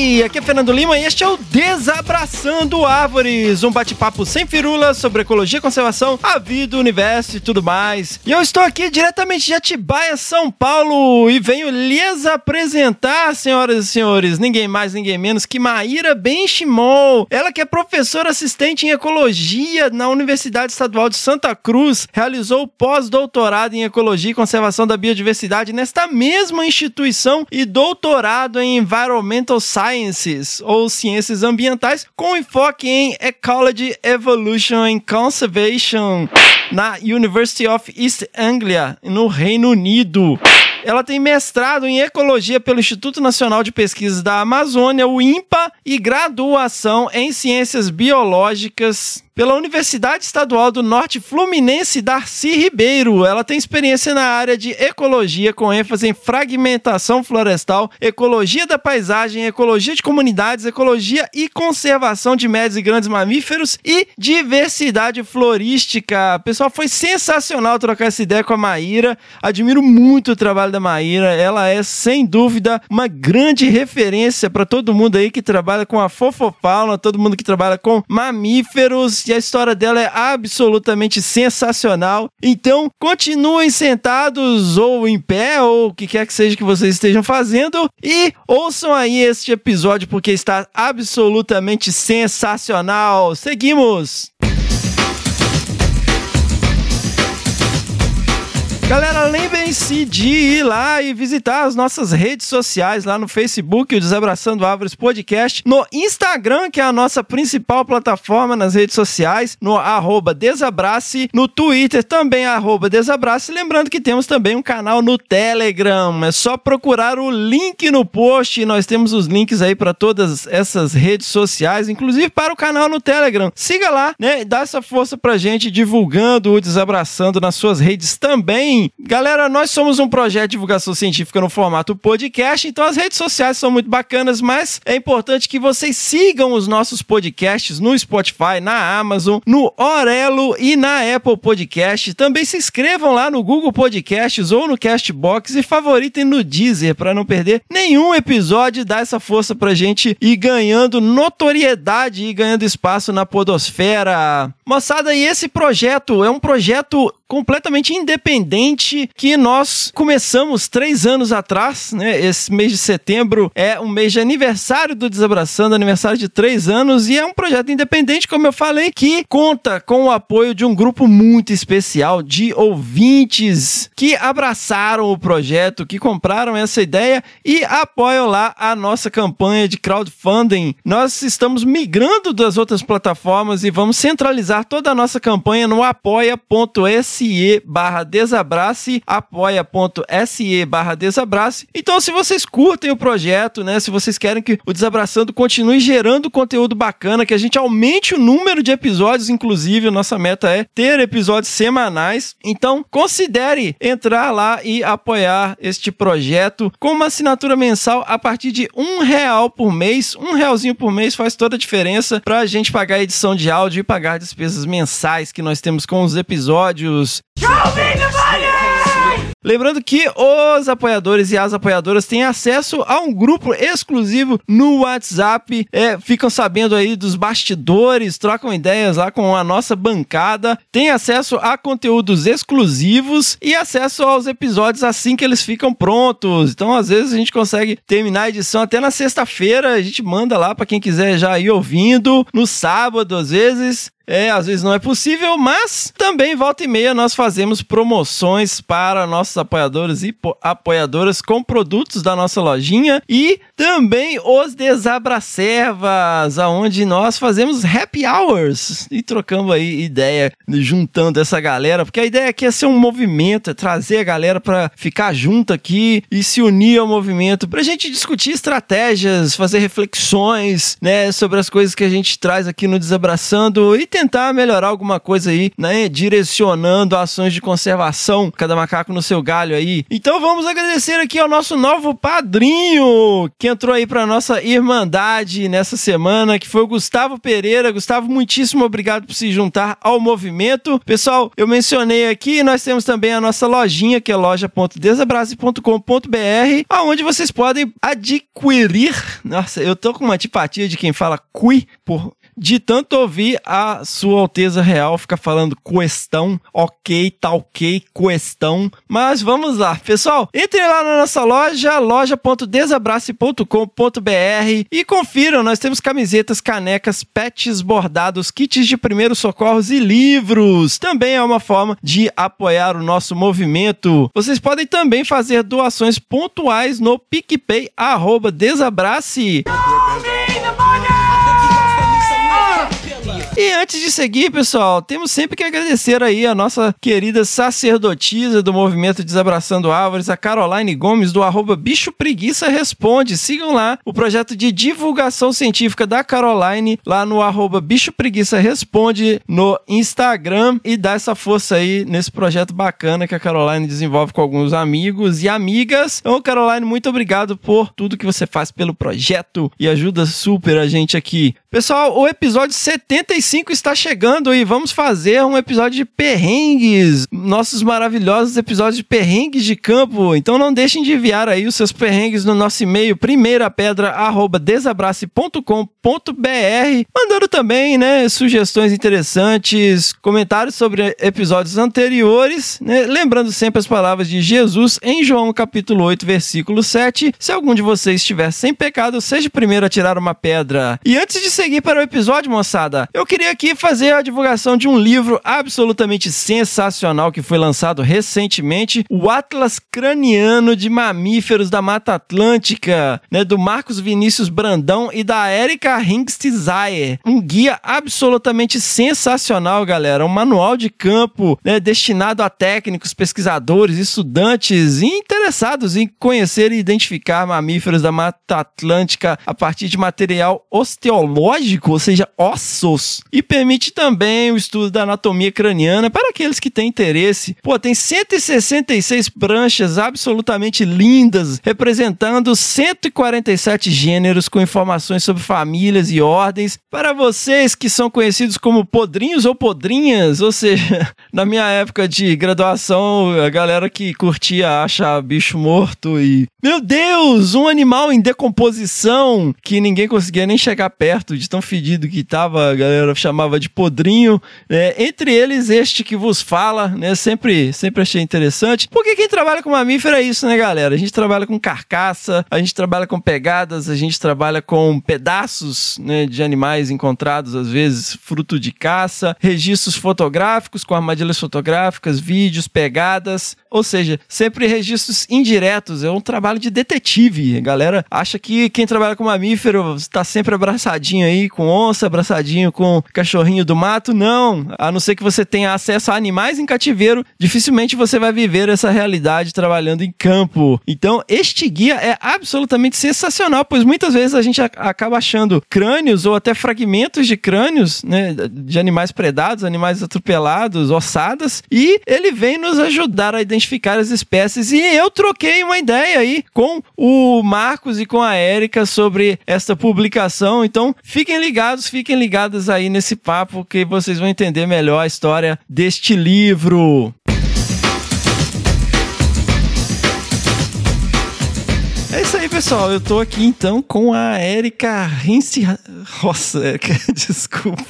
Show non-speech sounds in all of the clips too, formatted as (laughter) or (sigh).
Aqui é Fernando Lima e este é o Desabraçando Árvores, um bate-papo sem firulas sobre ecologia, conservação, a vida, o universo e tudo mais. E eu estou aqui diretamente de Atibaia, São Paulo, e venho lhes apresentar, senhoras e senhores, ninguém mais, ninguém menos que Maíra Benchimol. Ela que é professora assistente em ecologia na Universidade Estadual de Santa Cruz, realizou pós-doutorado em ecologia e conservação da biodiversidade nesta mesma instituição e doutorado em environmental sciences ou ciências ambientais com enfoque em ecology, evolution and conservation na University of East Anglia, no Reino Unido. Ela tem mestrado em ecologia pelo Instituto Nacional de Pesquisas da Amazônia, o INPA, e graduação em ciências biológicas pela Universidade Estadual do Norte Fluminense Darcy Ribeiro. Ela tem experiência na área de ecologia, com ênfase em fragmentação florestal, ecologia da paisagem, ecologia de comunidades, ecologia e conservação de médios e grandes mamíferos e diversidade florística. Pessoal, foi sensacional trocar essa ideia com a Maíra. Admiro muito o trabalho da Maíra. Ela é, sem dúvida, uma grande referência para todo mundo aí que trabalha com a fofofauna, todo mundo que trabalha com mamíferos e a história dela é absolutamente sensacional. Então, continuem sentados ou em pé ou o que quer que seja que vocês estejam fazendo e ouçam aí este episódio porque está absolutamente sensacional. Seguimos! Galera, lembrem-se de ir lá e visitar as nossas redes sociais lá no Facebook, o Desabraçando Árvores Podcast, no Instagram, que é a nossa principal plataforma nas redes sociais, no arroba Desabrace, no Twitter também arroba Desabrace, lembrando que temos também um canal no Telegram, é só procurar o link no post, nós temos os links aí para todas essas redes sociais, inclusive para o canal no Telegram. Siga lá, né, e dá essa força pra gente divulgando o Desabraçando nas suas redes também. Galera, nós somos um projeto de divulgação científica no formato podcast, então as redes sociais são muito bacanas, mas é importante que vocês sigam os nossos podcasts no Spotify, na Amazon, no Orelo e na Apple Podcast. Também se inscrevam lá no Google Podcasts ou no Castbox e favoritem no Deezer para não perder nenhum episódio e dar essa força pra gente ir ganhando notoriedade e ganhando espaço na podosfera. Moçada, e esse projeto é um projeto completamente independente que nós começamos três anos atrás, né? Esse mês de setembro é um mês de aniversário do Desabraçando, aniversário de três anos, e é um projeto independente, como eu falei, que conta com o apoio de um grupo muito especial de ouvintes que abraçaram o projeto, que compraram essa ideia e apoiam lá a nossa campanha de crowdfunding. Nós estamos migrando das outras plataformas e vamos centralizar toda a nossa campanha no apoia.se barra desabrace, apoia.se barra desabrace. Então, se vocês curtem o projeto, né? Se vocês querem que o Desabraçando continue gerando conteúdo bacana, que a gente aumente o número de episódios, inclusive, nossa meta é ter episódios semanais. Então, considere entrar lá e apoiar este projeto com uma assinatura mensal a partir de um real por mês. Um realzinho por mês faz toda a diferença para a gente pagar a edição de áudio e pagar despesas mensais que nós temos com os episódios Lembrando que os apoiadores e as apoiadoras têm acesso a um grupo exclusivo no WhatsApp, é, ficam sabendo aí dos bastidores, trocam ideias lá com a nossa bancada, tem acesso a conteúdos exclusivos e acesso aos episódios assim que eles ficam prontos. Então, às vezes a gente consegue terminar a edição até na sexta-feira, a gente manda lá para quem quiser já ir ouvindo, no sábado às vezes. É, às vezes não é possível, mas também volta e meia nós fazemos promoções para nossos apoiadores e apoiadoras com produtos da nossa lojinha e também os Desabracervas, aonde nós fazemos happy hours e trocamos aí ideia, juntando essa galera, porque a ideia aqui é ser um movimento, é trazer a galera para ficar junto aqui e se unir ao movimento, pra gente discutir estratégias, fazer reflexões, né, sobre as coisas que a gente traz aqui no Desabraçando e tentar melhorar alguma coisa aí, né? Direcionando ações de conservação, cada macaco no seu galho aí. Então vamos agradecer aqui ao nosso novo padrinho que entrou aí para nossa irmandade nessa semana, que foi o Gustavo Pereira. Gustavo, muitíssimo obrigado por se juntar ao movimento. Pessoal, eu mencionei aqui, nós temos também a nossa lojinha, que é loja.desabrase.com.br, aonde vocês podem adquirir. Nossa, eu tô com uma antipatia de quem fala cui por de tanto ouvir a Sua Alteza Real ficar falando questão, ok, tá ok, questão. Mas vamos lá, pessoal, entre lá na nossa loja, loja.desabrace.com.br e confiram, nós temos camisetas, canecas, pets bordados, kits de primeiros socorros e livros. Também é uma forma de apoiar o nosso movimento. Vocês podem também fazer doações pontuais no PicPay, arroba Desabrace. E antes de seguir, pessoal, temos sempre que agradecer aí a nossa querida sacerdotisa do movimento Desabraçando Árvores, a Caroline Gomes, do arroba Bicho Preguiça Responde. Sigam lá o projeto de divulgação científica da Caroline, lá no arroba Bicho Preguiça Responde no Instagram e dá essa força aí nesse projeto bacana que a Caroline desenvolve com alguns amigos e amigas. Então, Caroline, muito obrigado por tudo que você faz pelo projeto e ajuda super a gente aqui. Pessoal, o episódio 75 está chegando e vamos fazer um episódio de perrengues, nossos maravilhosos episódios de perrengues de campo. Então não deixem de enviar aí os seus perrengues no nosso e-mail primeirapedra@desabrace.com.br, mandando também, né, sugestões interessantes, comentários sobre episódios anteriores, né? lembrando sempre as palavras de Jesus em João capítulo 8, versículo 7. Se algum de vocês estiver sem pecado, seja o primeiro a tirar uma pedra. E antes de seguir para o episódio, moçada, eu queria aqui fazer a divulgação de um livro absolutamente sensacional que foi lançado recentemente, o Atlas Craniano de Mamíferos da Mata Atlântica, né, do Marcos Vinícius Brandão e da Erika Hingst Zayer. Um guia absolutamente sensacional, galera, um manual de campo, né, destinado a técnicos, pesquisadores, estudantes interessados em conhecer e identificar mamíferos da Mata Atlântica a partir de material osteológico ou seja, ossos, e permite também o estudo da anatomia craniana para aqueles que têm interesse. Pô, tem 166 pranchas absolutamente lindas, representando 147 gêneros com informações sobre famílias e ordens. Para vocês que são conhecidos como podrinhos ou podrinhas, ou seja, (laughs) na minha época de graduação, a galera que curtia achar bicho morto e. Meu Deus! Um animal em decomposição que ninguém conseguia nem chegar perto de tão fedido que tava, a galera chamava de podrinho. Né? Entre eles, este que vos fala, né? Sempre, sempre achei interessante. Porque quem trabalha com mamífero é isso, né, galera? A gente trabalha com carcaça, a gente trabalha com pegadas, a gente trabalha com pedaços né, de animais encontrados, às vezes, fruto de caça, registros fotográficos com armadilhas fotográficas, vídeos, pegadas. Ou seja, sempre registros indiretos. É um trabalho de detetive. A galera acha que quem trabalha com mamífero está sempre abraçadinho aí com onça, abraçadinho com cachorrinho do mato. Não. A não ser que você tenha acesso a animais em cativeiro, dificilmente você vai viver essa realidade trabalhando em campo. Então, este guia é absolutamente sensacional, pois muitas vezes a gente acaba achando crânios ou até fragmentos de crânios, né, de animais predados, animais atropelados, ossadas, e ele vem nos ajudar a identificar as espécies. E eu troquei uma ideia aí com o Marcos e com a Érica sobre esta publicação. Então, fiquem ligados, fiquem ligados aí nesse papo que vocês vão entender melhor a história deste livro. É isso pessoal. Eu tô aqui então com a Érica Rince. Nossa, Érica, (laughs) desculpa.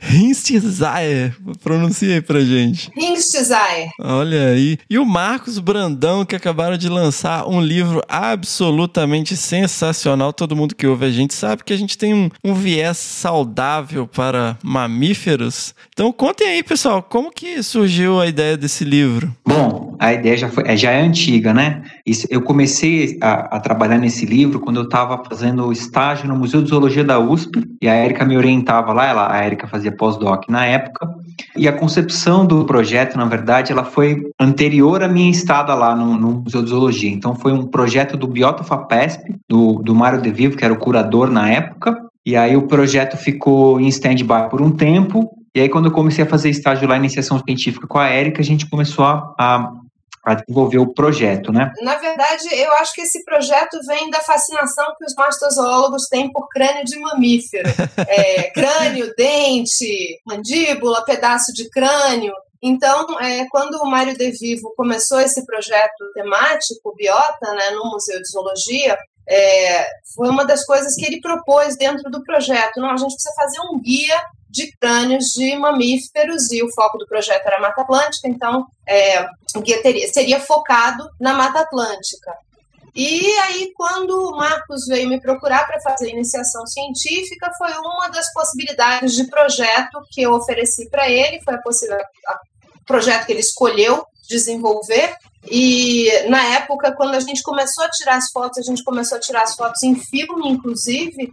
Rinstezaer. Pronuncia aí pra gente. Rinstezaer. Olha aí. E o Marcos Brandão, que acabaram de lançar um livro absolutamente sensacional. Todo mundo que ouve a gente sabe que a gente tem um, um viés saudável para mamíferos. Então contem aí, pessoal, como que surgiu a ideia desse livro? Bom, a ideia já, foi, já é antiga, né? Isso, eu comecei a, a, trabalhar nesse livro quando eu estava fazendo estágio no Museu de Zoologia da USP e a Erika me orientava lá, ela, a Erika fazia pós-doc na época, e a concepção do projeto, na verdade, ela foi anterior à minha estada lá no, no Museu de Zoologia. Então foi um projeto do Biota FAPESP, do, do Mário De Vivo, que era o curador na época, E aí o projeto ficou em stand-by por um tempo. E aí, quando eu comecei a fazer estágio lá em iniciação científica com a Érica, a gente começou a, a para desenvolver o projeto, né? Na verdade, eu acho que esse projeto vem da fascinação que os mastozoólogos têm por crânio de mamífero. (laughs) É, crânio, dente, mandíbula, pedaço de crânio. Então, é, quando o Mário De Vivo começou esse projeto temático, Biota, né, no Museu de Zoologia, é, foi uma das coisas que ele propôs dentro do projeto. Não, a gente precisa fazer um guia de crânios de mamíferos e o foco do projeto era Mata Atlântica, então é, o guia teria, seria focado na Mata Atlântica. E aí, quando o Marcos veio me procurar para fazer iniciação científica, foi uma das possibilidades de projeto que eu ofereci para ele, foi a projeto que ele escolheu desenvolver. E na época, quando a gente começou a tirar as fotos, a gente começou a tirar as fotos em filme, inclusive,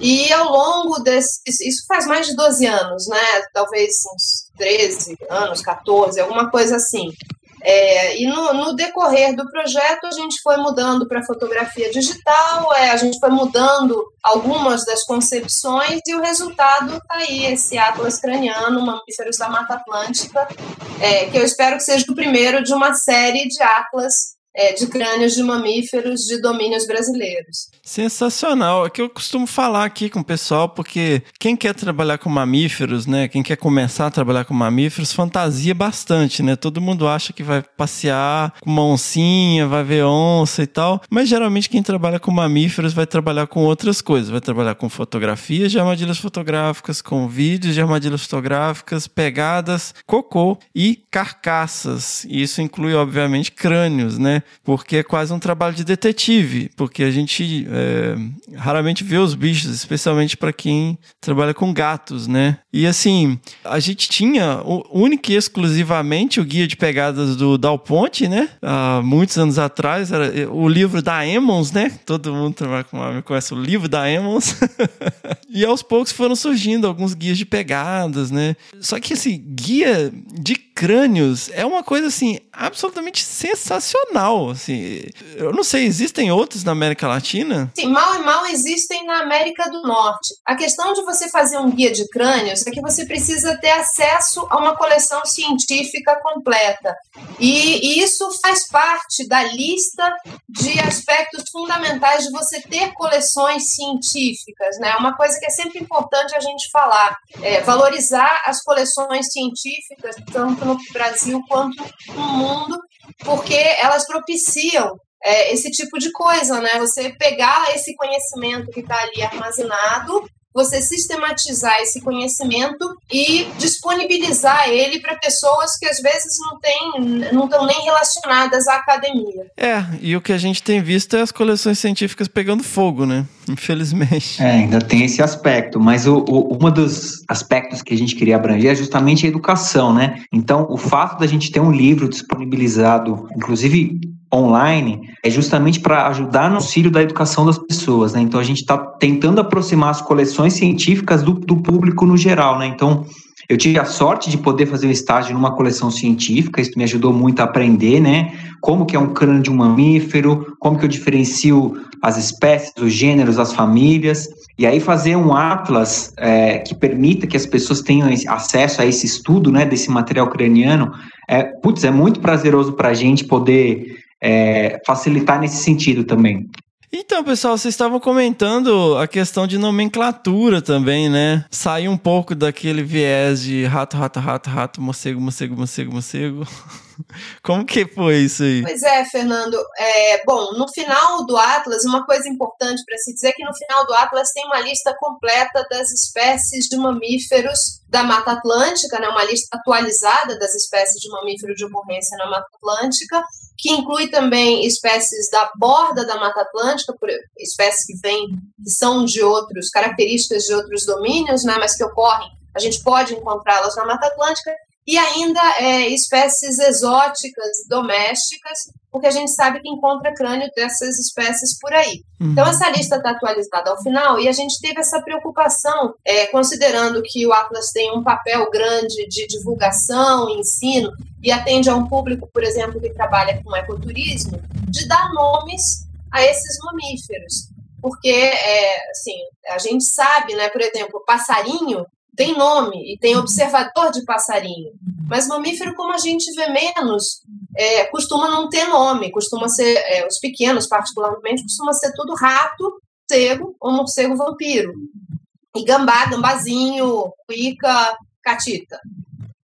e ao longo desse. Isso faz mais de 12 anos, né? Talvez uns 13 anos, 14, alguma coisa assim. É, e no, no, decorrer do projeto, a gente foi mudando para fotografia digital, é, a gente foi mudando algumas das concepções, e o resultado está aí: esse Atlas craniano, Mamíferos da Mata Atlântica, é, que eu espero que seja o primeiro de uma série de Atlas é, de crânios de mamíferos de domínios brasileiros. Sensacional. É que eu costumo falar aqui com o pessoal, porque quem quer trabalhar com mamíferos, né? Quem quer começar a trabalhar com mamíferos, fantasia bastante, né? Todo mundo acha que vai passear com uma oncinha, vai ver onça e tal. Mas geralmente quem trabalha com mamíferos vai trabalhar com outras coisas. Vai trabalhar com fotografias de armadilhas fotográficas, com vídeos de armadilhas fotográficas, pegadas, cocô e carcaças. E isso inclui, obviamente, crânios, né? Porque é quase um trabalho de detetive, porque a gente é, raramente vê os bichos, especialmente para quem trabalha com gatos, né? E assim, a gente tinha única e exclusivamente o guia de pegadas do Dal Ponte, né? Há muitos anos atrás, era o livro da Emmons, né? Todo mundo trabalha com conhece o livro da Emmons. (laughs) e aos poucos foram surgindo alguns guias de pegadas, né? Só que esse guia de crânios é uma coisa assim absolutamente sensacional, assim. Eu não sei, existem outros na América Latina? Sim, mal e mal existem na América do Norte. A questão de você fazer um guia de crânios é que você precisa ter acesso a uma coleção científica completa. E, isso faz parte da lista de aspectos fundamentais de você ter coleções científicas, né? Uma coisa que é sempre importante a gente falar, é valorizar as coleções científicas, tanto no Brasil quanto no mundo, porque elas propiciam é, esse tipo de coisa, né? Você pegar esse conhecimento que está ali armazenado você sistematizar esse conhecimento e disponibilizar ele para pessoas que às vezes não têm, não estão nem relacionadas à academia. É, e o que a gente tem visto é as coleções científicas pegando fogo, né? Infelizmente. É, ainda tem esse aspecto, mas o, o, um dos aspectos que a gente queria abranger é justamente a educação, né? Então, o fato da gente ter um livro disponibilizado, inclusive online é justamente para ajudar no auxílio da educação das pessoas, né? Então a gente está tentando aproximar as coleções científicas do, do público no geral, né? Então eu tive a sorte de poder fazer um estágio numa coleção científica, isso me ajudou muito a aprender, né? Como que é um crânio de um mamífero, como que eu diferencio as espécies, os gêneros, as famílias, e aí fazer um atlas é, que permita que as pessoas tenham acesso a esse estudo, né, desse material craniano, é, putz, é muito prazeroso para a gente poder é, facilitar nesse sentido também. Então, pessoal, vocês estavam comentando a questão de nomenclatura também, né? Sair um pouco daquele viés de rato, rato, rato, rato, morcego, morcego, morcego, morcego. (laughs) Como que foi isso aí? Pois é, Fernando. É, bom, no final do Atlas, uma coisa importante para se dizer é que no final do Atlas tem uma lista completa das espécies de mamíferos da Mata Atlântica, né, uma lista atualizada das espécies de mamífero de ocorrência na Mata Atlântica, que inclui também espécies da borda da Mata Atlântica, espécies que vêm, que são de outros, características de outros domínios, né, mas que ocorrem, a gente pode encontrá-las na Mata Atlântica, e ainda é, espécies exóticas, domésticas, porque a gente sabe que encontra crânio dessas espécies por aí. Uhum. Então, essa lista está atualizada ao final e a gente teve essa preocupação, é, considerando que o Atlas tem um papel grande de divulgação, ensino, e atende a um público, por exemplo, que trabalha com ecoturismo, de dar nomes a esses mamíferos. porque é, assim, a gente sabe, né, por exemplo, passarinho tem nome e tem observador de passarinho, mas mamífero, como a gente vê menos, é, costuma não ter nome, costuma ser, é, os pequenos particularmente, costuma ser tudo rato, morcego ou morcego vampiro. E gambá, gambazinho, cuica, catita.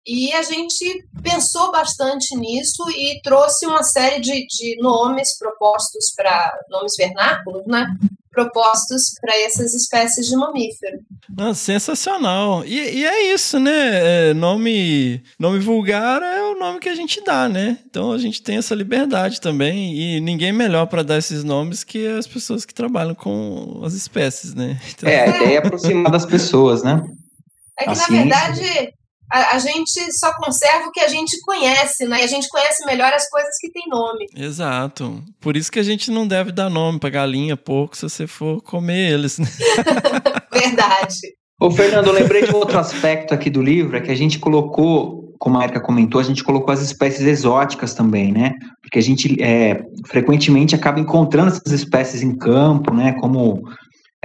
E a gente pensou bastante nisso e trouxe uma série de, de nomes propostos para nomes vernáculos, né? Propostos para essas espécies de mamífero. Ah, sensacional. E, e, é isso, né? É, nome, nome vulgar é o nome que a gente dá, né? Então a gente tem essa liberdade também. E ninguém melhor para dar esses nomes que as pessoas que trabalham com as espécies, né? Então... É, a ideia é aproximar das pessoas, né? É que, a na ciência... verdade, a, a, gente só conserva o que a gente conhece, né? E a gente conhece melhor as coisas que têm nome. Exato. Por isso que a gente não deve dar nome para galinha, porco, se você for comer eles. Né? (laughs) Verdade. Ô, Fernando, eu lembrei de um outro aspecto aqui do livro, é que a gente colocou, como a Erika comentou, a gente colocou as espécies exóticas também, né? Porque a gente é, frequentemente acaba encontrando essas espécies em campo, né? Como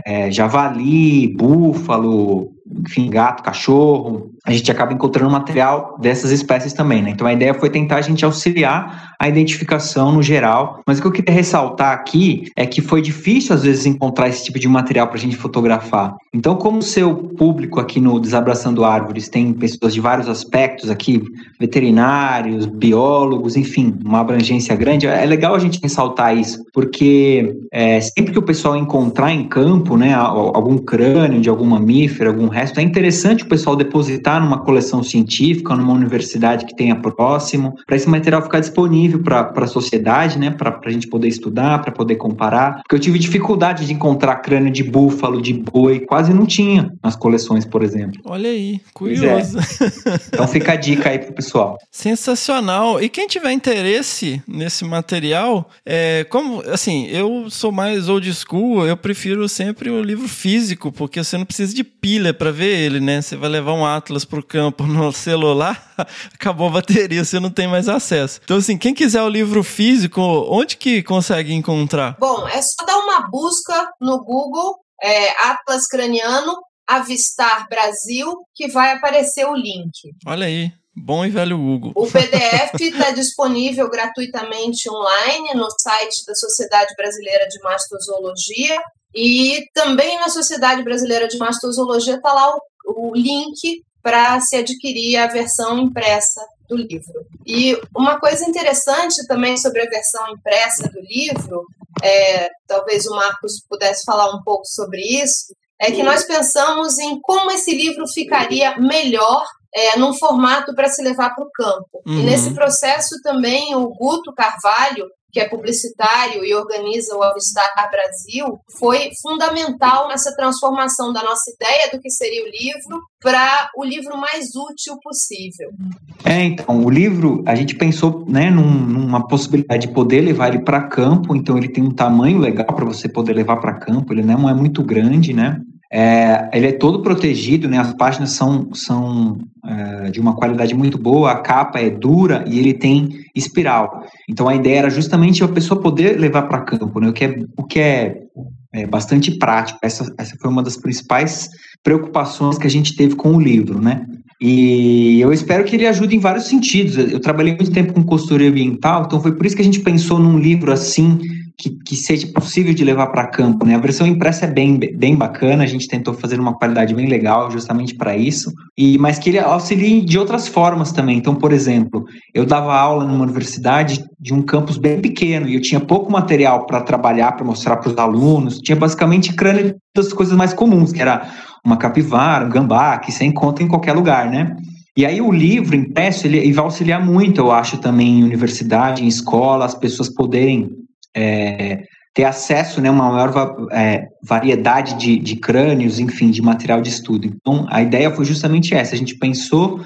é, javali, búfalo, enfim, gato, cachorro, a gente acaba encontrando material dessas espécies também, né? Então a ideia foi tentar a gente auxiliar a identificação no geral, mas o que eu queria ressaltar aqui é que foi difícil às vezes encontrar esse tipo de material para a gente fotografar. Então, como o seu público aqui no Desabraçando Árvores tem pessoas de vários aspectos aqui, veterinários, biólogos, enfim, uma abrangência grande, é legal a gente ressaltar isso, porque é, sempre que o pessoal encontrar em campo, né, algum crânio de algum mamífero, algum resto. É interessante o pessoal depositar numa coleção científica, numa universidade que tenha próximo, para esse material ficar disponível para a sociedade, né, para a gente poder estudar, para poder comparar. Porque eu tive dificuldade de encontrar crânio de búfalo, de boi, quase não tinha nas coleções, por exemplo. Olha aí, é. curioso. É. (laughs) Então fica a dica aí pro pessoal. Sensacional. E quem tiver interesse nesse material, é, como, assim, eu sou mais old school, eu prefiro sempre o livro físico, porque você não precisa de pilha para ver ele, né? Você vai levar um Atlas pro campo no celular, (laughs) acabou a bateria, você não tem mais acesso. Então, assim, quem quiser o livro físico, onde que consegue encontrar? Bom, é só dar uma busca no Google, é, Atlas Craniano, Avistar Brasil, que vai aparecer o link. Olha aí, Bom e velho Google. O PDF está (laughs) disponível gratuitamente online no site da Sociedade Brasileira de Mastozoologia e também na Sociedade Brasileira de Mastozoologia está lá o, o link para se adquirir a versão impressa do livro. E uma coisa interessante também sobre a versão impressa do livro, é, talvez o Marcos pudesse falar um pouco sobre isso, é que nós pensamos em como esse livro ficaria melhor é, num formato para se levar para o campo. Uhum. E nesse processo também o Guto Carvalho, que é publicitário e organiza o Avistar Brasil, foi fundamental nessa transformação da nossa ideia do que seria o livro para o livro mais útil possível. É, então, o livro, a gente pensou né, num, numa possibilidade de poder levar ele para campo, então ele tem um tamanho legal para você poder levar para campo, ele não é muito grande, né? É, ele é todo protegido, né? As páginas são, são é, de uma qualidade muito boa, a capa é dura e ele tem espiral. Então a ideia era justamente a pessoa poder levar para campo, né? O que é, o que é, é, bastante prático. Essa, essa foi uma das principais preocupações que a gente teve com o livro, né? E eu espero que ele ajude em vários sentidos. Eu trabalhei muito tempo com consultoria ambiental, então foi por isso que a gente pensou num livro assim que, que seja possível de levar para campo. Né? A versão impressa é bem, bem bacana, a gente tentou fazer uma qualidade bem legal justamente para isso, e mas que ele auxilie de outras formas também. Então, por exemplo, eu dava aula numa universidade de um campus bem pequeno e eu tinha pouco material para trabalhar, para mostrar para os alunos, tinha basicamente crânio das coisas mais comuns, que era uma capivara, um gambá, que você encontra em qualquer lugar, né? E aí o livro impresso, ele, ele vai auxiliar muito, eu acho, também em universidade, em escola, as pessoas poderem é, ter acesso a né, uma maior é, variedade de, de crânios, enfim, de material de estudo. Então, a ideia foi justamente essa. A gente pensou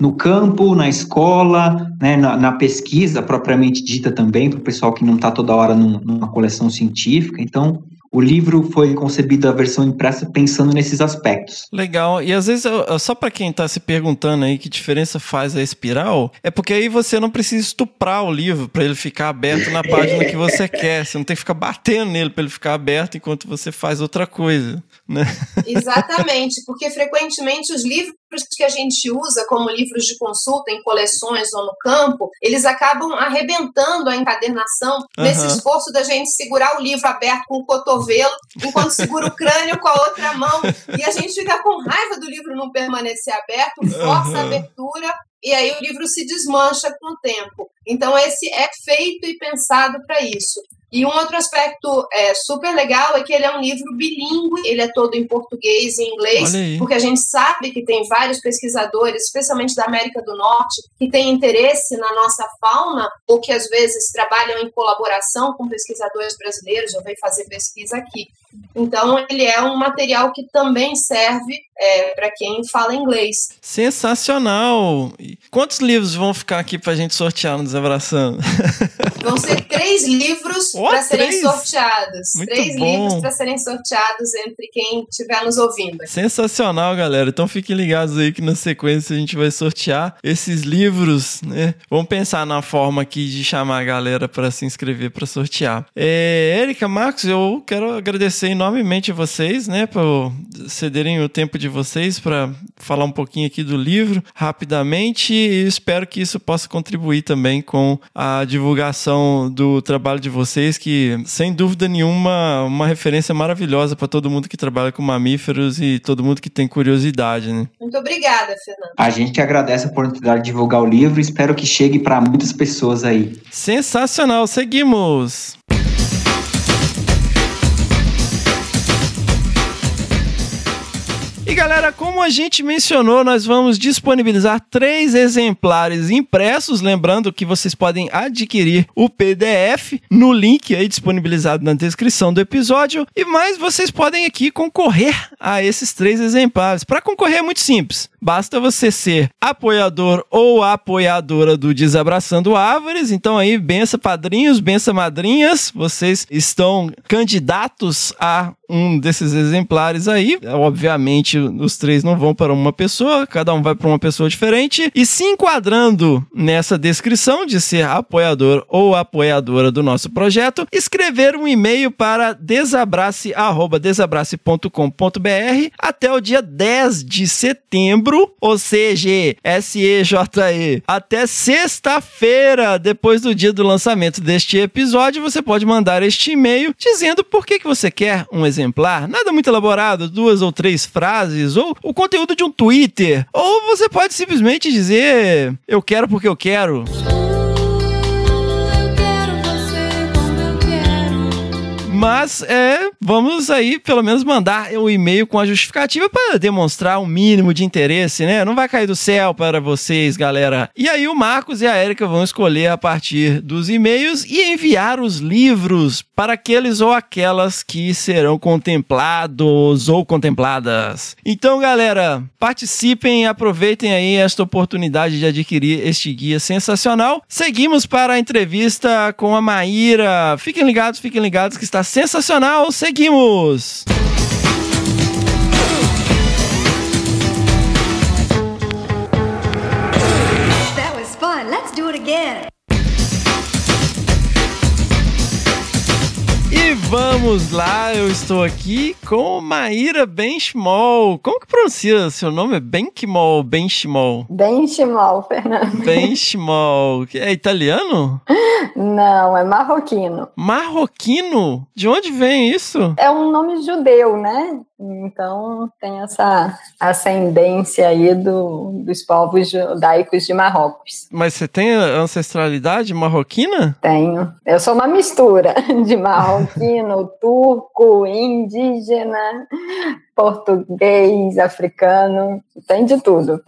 no campo, na escola, né, na, na, pesquisa propriamente dita também, para o pessoal que não está toda hora num, numa coleção científica. Então, o livro foi concebido a versão impressa pensando nesses aspectos. Legal. E às vezes, só para quem está se perguntando aí que diferença faz a espiral, é porque aí você não precisa estuprar o livro para ele ficar aberto na página que você quer. Você não tem que ficar batendo nele para ele ficar aberto enquanto você faz outra coisa, né? Exatamente, porque frequentemente os livros que a gente usa como livros de consulta em coleções ou no campo, eles acabam arrebentando a encadernação uhum. nesse esforço da gente segurar o livro aberto com o cotovelo, enquanto segura o crânio com a outra mão, e a gente fica com raiva do livro não permanecer aberto, força uhum. a abertura, e aí o livro se desmancha com o tempo. Então, esse é feito e pensado para isso. E um outro aspecto é, super legal é que ele é um livro bilíngue, ele é todo em português e inglês, porque a gente sabe que tem vários pesquisadores, especialmente da América do Norte, que têm interesse na nossa fauna, ou que às vezes trabalham em colaboração com pesquisadores brasileiros, ou vêm fazer pesquisa aqui. Então, ele é um material que também serve é, para quem fala inglês. Sensacional! Quantos livros vão ficar aqui para a gente sortear no Desabraçando? (laughs) Vão ser três livros oh, para serem sorteados. Muito três bom. livros para serem sorteados entre quem estiver nos ouvindo. Sensacional, galera. Então fiquem ligados aí que na sequência a gente vai sortear esses livros, né? Vamos pensar na forma aqui de chamar a galera para se inscrever para sortear. É, Érica, Marcos, eu quero agradecer enormemente a vocês, né, por cederem o tempo de vocês para falar um pouquinho aqui do livro rapidamente e espero que isso possa contribuir também com a divulgação do trabalho de vocês, que sem dúvida nenhuma uma referência maravilhosa para todo mundo que trabalha com mamíferos e todo mundo que tem curiosidade, né? Muito obrigada, Fernando. A gente agradece a oportunidade de divulgar o livro e espero que chegue para muitas pessoas aí. Sensacional, seguimos. E galera, como a gente mencionou, nós vamos disponibilizar três exemplares impressos. Lembrando que vocês podem adquirir o PDF no link aí disponibilizado na descrição do episódio. E mais, vocês podem aqui concorrer a esses três exemplares. Para concorrer é muito simples. Basta você ser apoiador ou apoiadora do Desabraçando Árvores. Então aí, bença padrinhos, bença madrinhas. Vocês estão candidatos a um desses exemplares aí. Obviamente, os três não vão para uma pessoa, cada um vai para uma pessoa diferente. E se enquadrando nessa descrição de ser apoiador ou apoiadora do nosso projeto, escrever um e-mail para desabrace@desabrace.com.br até o dia 10 de setembro, ou seja, SEJE, até sexta-feira, depois do dia do lançamento deste episódio, você pode mandar este e-mail dizendo por que, que você quer um exemplar. Nada muito elaborado, duas ou três frases, ou o conteúdo de um Twitter. Ou você pode simplesmente dizer: Eu quero porque eu quero. Mas é, vamos aí pelo menos mandar o um e-mail com a justificativa para demonstrar um mínimo de interesse, né? Não vai cair do céu para vocês, galera. E aí o Marcos e a Érica vão escolher a partir dos e-mails e enviar os livros para aqueles ou aquelas que serão contemplados ou contempladas. Então, galera, participem aproveitem aí esta oportunidade de adquirir este guia sensacional. Seguimos para a entrevista com a Maíra. Fiquem ligados, fiquem ligados que está sensacional. Seguimos! Vamos lá, eu estou aqui com Maíra Benchmol. Como que pronuncia seu nome? É Benchmol, Benchmol? Benchmol, Fernando. Benchmol. (laughs) É italiano? Não, é marroquino. Marroquino? De onde vem isso? É um nome judeu, né? Então tem essa ascendência aí do, dos povos judaicos de Marrocos. Mas você tem ancestralidade marroquina? Tenho. Eu sou uma mistura (laughs) de marroquino, turco, indígena, português, africano, tem de tudo.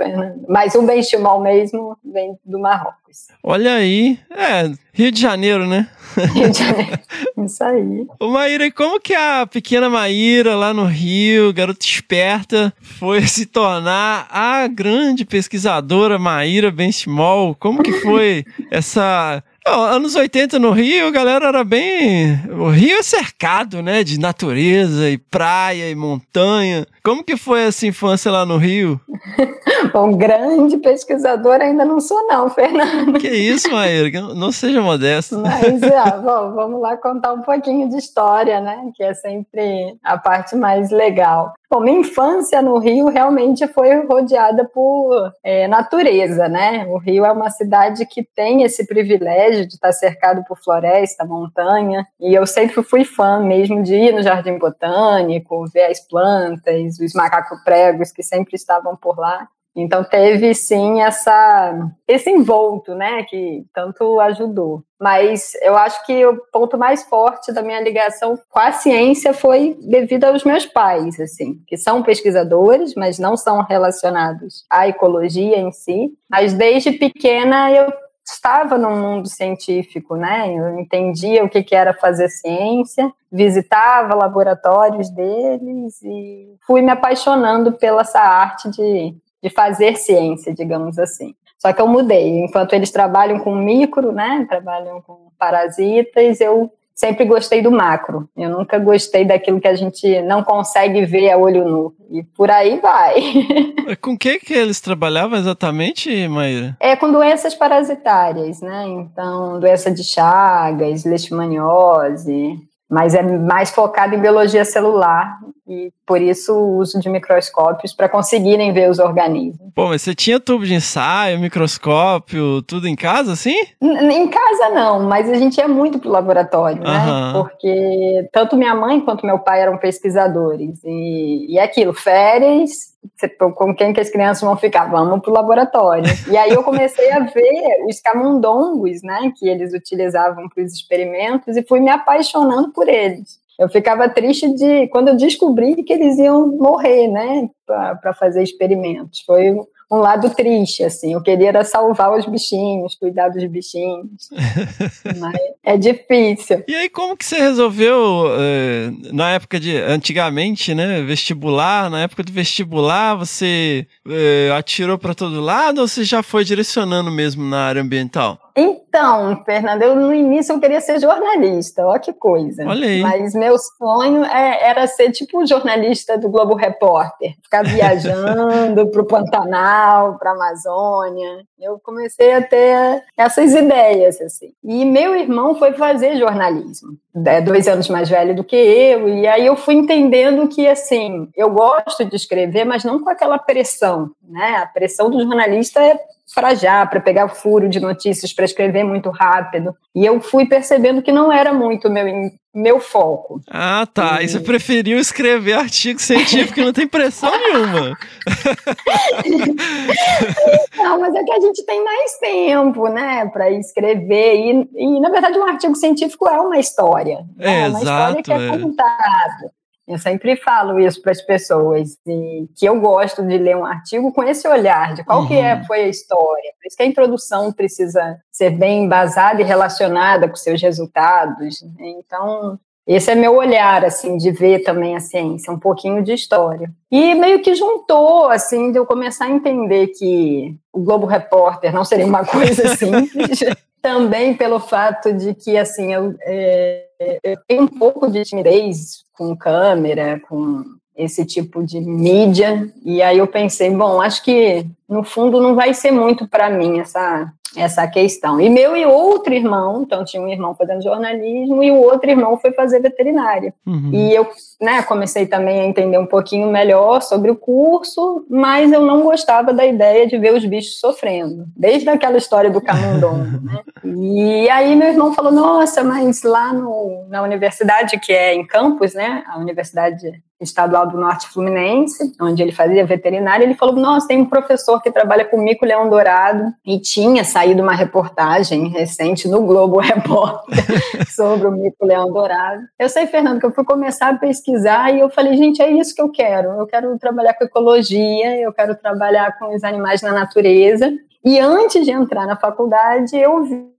Mas o benchimol mesmo vem do Marrocos. Olha aí, é, Rio de Janeiro, né? Rio de Janeiro, isso aí. Ô Maíra, e como que a pequena Maíra lá no Rio, garota esperta, foi se tornar a grande pesquisadora Maíra Benchimol? Como que foi essa Bom, anos 80 no Rio, a galera era bem. O Rio é cercado, né? De natureza e praia e montanha. Como que foi essa infância lá no Rio? (laughs) Bom, grande pesquisador ainda não sou, não, Fernando. Que isso, Maíra, não seja modesto. Mas, ah, (laughs) bom, vamos lá contar um pouquinho de história, né? Que é sempre a parte mais legal. Bom, minha infância no Rio realmente foi rodeada por é, natureza, né? O Rio é uma cidade que tem esse privilégio de estar cercado por floresta, montanha, e eu sempre fui fã mesmo de ir no Jardim Botânico, ver as plantas, os macacos pregos que sempre estavam por lá. Então teve sim essa esse envolto, né, que tanto ajudou. Mas eu acho que o ponto mais forte da minha ligação com a ciência foi devido aos meus pais, assim, que são pesquisadores, mas não são relacionados à ecologia em si. Mas desde pequena eu estava no mundo científico, né? Eu entendia o que, que era fazer ciência, visitava laboratórios deles e fui me apaixonando pela essa arte de de fazer ciência, digamos assim. Só que eu mudei. Enquanto eles trabalham com micro, né, trabalham com parasitas, eu sempre gostei do macro. Eu nunca gostei daquilo que a gente não consegue ver a olho nu. E por aí vai. (laughs) Com que que eles trabalhavam exatamente, Maíra? É com doenças parasitárias, né? Então, doença de Chagas, leishmaniose, mas é mais focado em biologia celular e por isso o uso de microscópios para conseguirem ver os organismos. Pô, mas você tinha tubo de ensaio, microscópio, tudo em casa, assim? N em casa não, mas a gente ia muito pro laboratório, né? Porque tanto minha mãe quanto meu pai eram pesquisadores e, e é aquilo, férias, com quem que as crianças vão ficar? Vamos para o laboratório. E aí eu comecei a ver os camundongos, né, que eles utilizavam para os experimentos e fui me apaixonando por eles. Eu ficava triste de quando eu descobri que eles iam morrer, né, para fazer experimentos. Foi um lado triste, assim. Eu queria era salvar os bichinhos, cuidar dos bichinhos. (laughs) Mas é difícil. E aí, como que você resolveu, eh, na época de, antigamente, né, vestibular, na época do vestibular, você eh, atirou para todo lado ou você já foi direcionando mesmo na área ambiental? Então, Fernando, eu no início eu queria ser jornalista, olha que coisa. Mas meu sonho é, era ser tipo jornalista do Globo Repórter, ficar viajando (laughs) para o Pantanal, para a Amazônia. Eu comecei a ter essas ideias, assim. E meu irmão foi fazer jornalismo, é dois anos mais velho do que eu, e aí eu fui entendendo que, assim, eu gosto de escrever, mas não com aquela pressão, né? A pressão do jornalista é para já, para pegar furo de notícias, para escrever muito rápido. E eu fui percebendo que não era muito meu, meu foco. Ah, tá. E... você preferiu escrever artigo científico que não tem pressão nenhuma. (laughs) não, mas é que a gente tem mais tempo, né, para escrever. E, e, na verdade, um artigo científico é uma história. É, é uma exato, história que é, é. contada. Eu sempre falo isso para as pessoas, e que eu gosto de ler um artigo com esse olhar de qual uhum. que é, foi a história. Por isso que a introdução precisa ser bem embasada e relacionada com seus resultados. Né? Então, esse é meu olhar, assim, de ver também a ciência, um pouquinho de história. E meio que juntou, assim, de eu começar a entender que o Globo Repórter não seria uma (laughs) coisa simples, (laughs) também pelo fato de que, assim, eu, é, eu tenho um pouco de timidez com câmera, com esse tipo de mídia, e aí eu pensei, bom, acho que no fundo não vai ser muito para mim essa essa questão. E meu e outro irmão, então tinha um irmão fazendo jornalismo e o outro irmão foi fazer veterinária. Uhum. E eu, né, comecei também a entender um pouquinho melhor sobre o curso, mas eu não gostava da ideia de ver os bichos sofrendo, desde aquela história do camundongo, (laughs) né? E aí meu irmão falou: "Nossa, mas lá no, na universidade que é em Campos, né, a Universidade Estadual do Norte Fluminense, onde ele fazia veterinária, ele falou: Nossa, tem um professor que trabalha com mico leão dourado e tinha saído uma reportagem recente no Globo (laughs) Repórter sobre o mico leão dourado. Eu sei, Fernando, que eu fui começar a pesquisar e eu falei: Gente, é isso que eu quero. Eu quero trabalhar com ecologia, eu quero trabalhar com os animais na natureza. E antes de entrar na faculdade, eu vi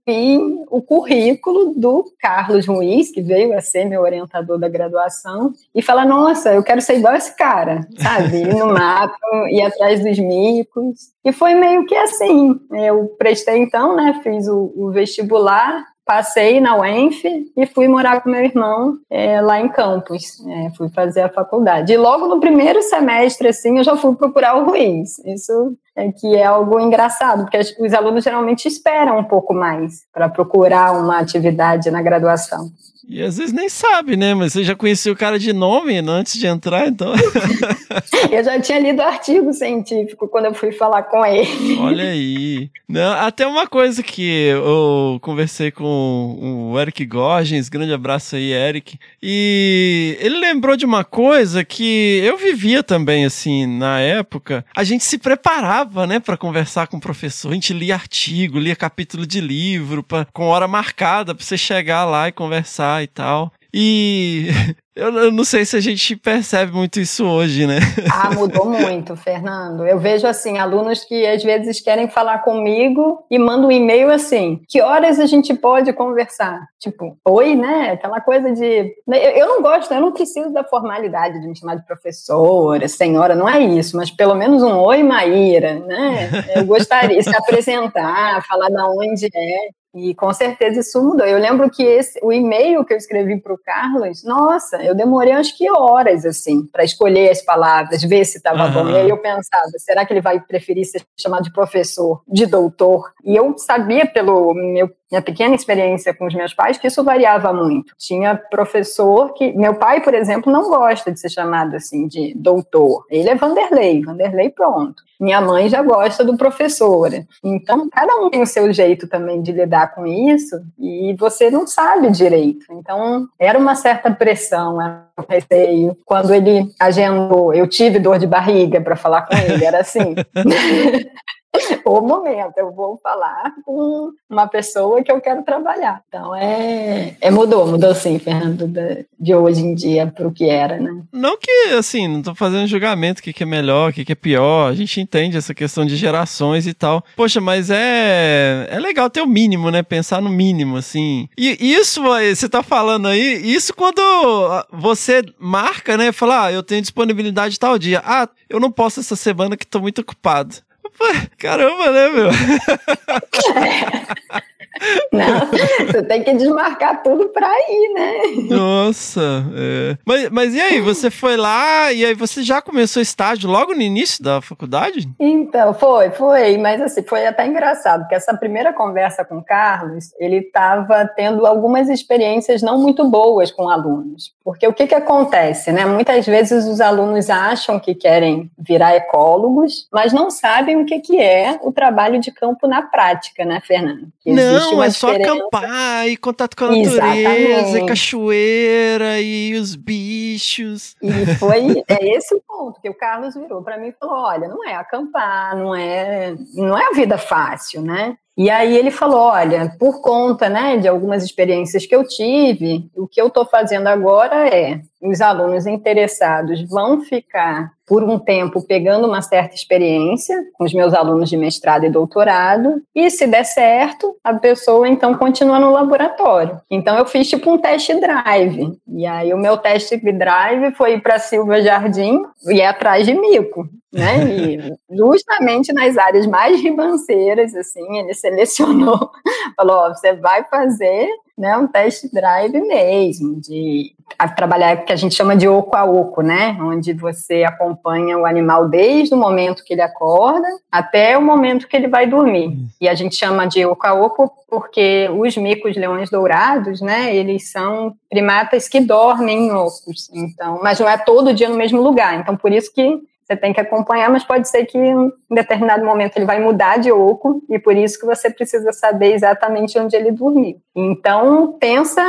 o currículo do Carlos Ruiz, que veio a ser meu orientador da graduação, e falar: Nossa, eu quero ser igual esse cara, sabe? Ir no mato, ir atrás dos micos. E foi meio que assim. Eu prestei então, né? Fiz o, o vestibular passei na UENF e fui morar com meu irmão é, lá em Campos. É, fui fazer a faculdade. E logo no primeiro semestre, assim, eu já fui procurar o Ruiz. Isso é que é algo engraçado, porque os alunos geralmente esperam um pouco mais para procurar uma atividade na graduação. E às vezes nem sabe, né? Mas você já conhecia o cara de nome antes de entrar, então. (laughs) eu já tinha lido artigo científico quando eu fui falar com ele. Olha aí. Não, até uma coisa que eu conversei com o Eric Gorgens, grande abraço aí, Eric. E ele lembrou de uma coisa que eu vivia também, assim, na época. A gente se preparava, né, para conversar com o professor. A gente lia artigo, lia capítulo de livro, pra, com hora marcada para você chegar lá e conversar e tal. E (laughs) eu, não sei se a gente percebe muito isso hoje, né? Ah, mudou muito, Fernando. Eu vejo assim, alunos que às vezes querem falar comigo e mandam um e-mail assim: que horas a gente pode conversar? Tipo, oi, né? Aquela coisa de. Eu não gosto, eu não preciso da formalidade de me chamar de professora, senhora, não é isso, mas pelo menos um oi, Maíra, né? Eu gostaria de se apresentar, falar da onde é. E com certeza isso mudou. Eu lembro que esse, o e-mail que eu escrevi para o Carlos, nossa, eu demorei acho que horas assim para escolher as palavras, ver se estava uhum. bom. E aí eu pensava, será que ele vai preferir ser chamado de professor, de doutor? E eu sabia pelo meu minha pequena experiência com os meus pais, que isso variava muito. Tinha professor que. Meu pai, por exemplo, não gosta de ser chamado assim de doutor. Ele é Vanderlei, Vanderlei pronto. Minha mãe já gosta do professor. Então, cada um tem o seu jeito também de lidar com isso e você não sabe direito. Então, era uma certa pressão, era um receio. Quando ele agendou, eu tive dor de barriga para falar com ele, era assim. (laughs) o momento, eu vou falar com uma pessoa que eu quero trabalhar. Então é, é mudou, mudou sim, Fernando, de hoje em dia para o que era, né? Não que assim, não estou fazendo julgamento o que, que é melhor, o que, que é pior. A gente entende essa questão de gerações e tal. Poxa, mas é é legal ter o mínimo, né? Pensar no mínimo, assim. E isso você está falando aí, isso quando você marca, né? Falar, ah, eu tenho disponibilidade tal dia. Ah, eu não posso essa semana que estou muito ocupado. Caramba, né, meu? (laughs) Não, você tem que desmarcar tudo pra ir, né? Nossa, é. mas, mas e aí, você foi lá e aí você já começou estágio logo no início da faculdade? Então, foi, foi, mas assim, foi até engraçado, porque essa primeira conversa com o Carlos, ele estava tendo algumas experiências não muito boas com alunos. Porque o que que acontece, né? Muitas vezes os alunos acham que querem virar ecólogos, mas não sabem o que que é o trabalho de campo na prática, né, Fernando? Que não, não, é só acampar e contato com a natureza, e cachoeira e os bichos. E foi é esse o ponto que o Carlos virou para mim e falou: olha, não é acampar, não é, não é a vida fácil, né? E aí ele falou: olha, por conta né, de algumas experiências que eu tive, o que eu estou fazendo agora é os alunos interessados vão ficar por um tempo pegando uma certa experiência com os meus alunos de mestrado e doutorado, e se der certo, a pessoa então continua no laboratório. Então eu fiz tipo um teste drive. E aí o meu teste drive foi para Silva Jardim e é atrás de mico. Né? E (laughs) justamente nas áreas mais ribanceiras, assim, ele selecionou, (laughs) falou: ó, você vai fazer né, um test drive mesmo, de trabalhar o que a gente chama de oco a oco, né, onde você acompanha o animal desde o momento que ele acorda até o momento que ele vai dormir. E a gente chama de oco a oco porque os micos leões dourados, né, eles são primatas que dormem em ocos, então, mas não é todo dia no mesmo lugar, então por isso que você tem que acompanhar, mas pode ser que em determinado momento ele vai mudar de oco e por isso que você precisa saber exatamente onde ele dormiu. Então, pensa,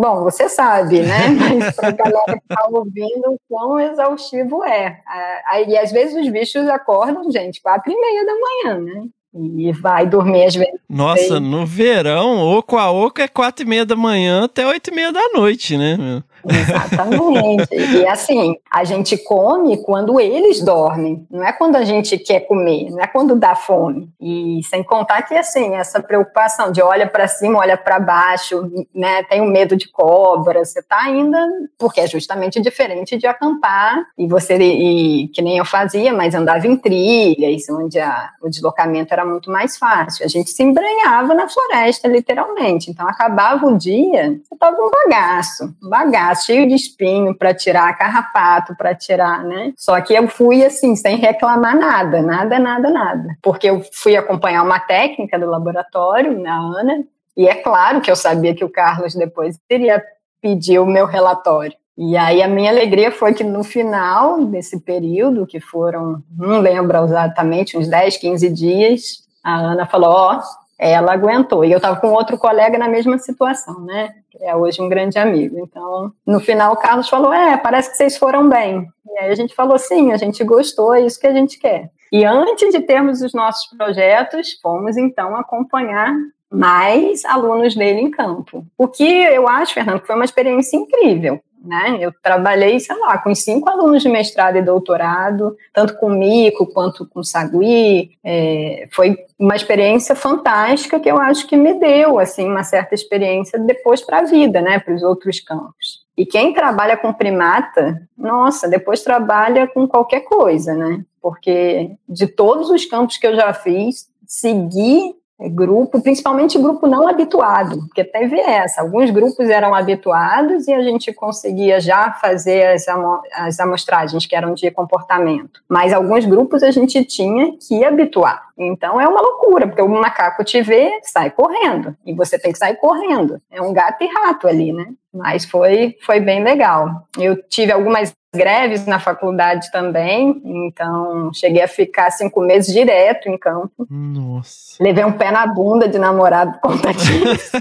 bom, você sabe, né? (laughs) Mas para a galera que está ouvindo, o quão exaustivo é. Aí, às vezes, os bichos acordam, gente, quatro e meia da manhã, né? E vai dormir às vezes. Nossa, no verão, oco a oco é quatro e meia da manhã até oito e meia da noite, né? Exatamente. e assim, a gente come quando eles dormem, não é quando a gente quer comer, não é quando dá fome. E sem contar que assim, essa preocupação de olha para cima, olha para baixo, né, tem um medo de cobra, você tá ainda, porque é justamente diferente de acampar e você e, que nem eu fazia, mas andava em trilhas, onde a, o deslocamento era muito mais fácil. A gente se embranhava na floresta, literalmente. Então acabava o dia, você tava um bagaço, um bagaço cheio de espinho para tirar, carrapato para tirar, né? Só que eu fui assim, sem reclamar nada, nada, nada, nada. Porque eu fui acompanhar uma técnica do laboratório, na Ana, e é claro que eu sabia que o Carlos depois iria pedir o meu relatório. E aí a minha alegria foi que no final desse período, que foram, não lembro exatamente, uns 10, 15 dias, a Ana falou, ó, oh, ela aguentou. E eu estava com outro colega na mesma situação, né? Que é hoje um grande amigo. Então, no final, o Carlos falou: É, parece que vocês foram bem. E aí a gente falou: Sim, a gente gostou, é isso que a gente quer. E antes de termos os nossos projetos, fomos então acompanhar mais alunos dele em campo. O que eu acho, Fernando, que foi uma experiência incrível. Né? Eu trabalhei, sei lá, com cinco alunos de mestrado e doutorado, tanto com Mico quanto com Sagui. É, foi uma experiência fantástica que eu acho que me deu assim uma certa experiência depois para a vida, né, para os outros campos. E quem trabalha com primata, nossa, depois trabalha com qualquer coisa, né? Porque de todos os campos que eu já fiz, seguir grupo, principalmente grupo não habituado, porque teve essa. Alguns grupos eram habituados e a gente conseguia já fazer as, amo as amostragens que eram de comportamento. Mas alguns grupos a gente tinha que habituar. Então é uma loucura, porque o macaco te vê, sai correndo. E você tem que sair correndo. É um gato e rato ali, né? Mas foi, foi bem legal. Eu tive algumas greves na faculdade também, então cheguei a ficar cinco meses direto em campo. Nossa. Levei um pé na bunda de namorado conta disso.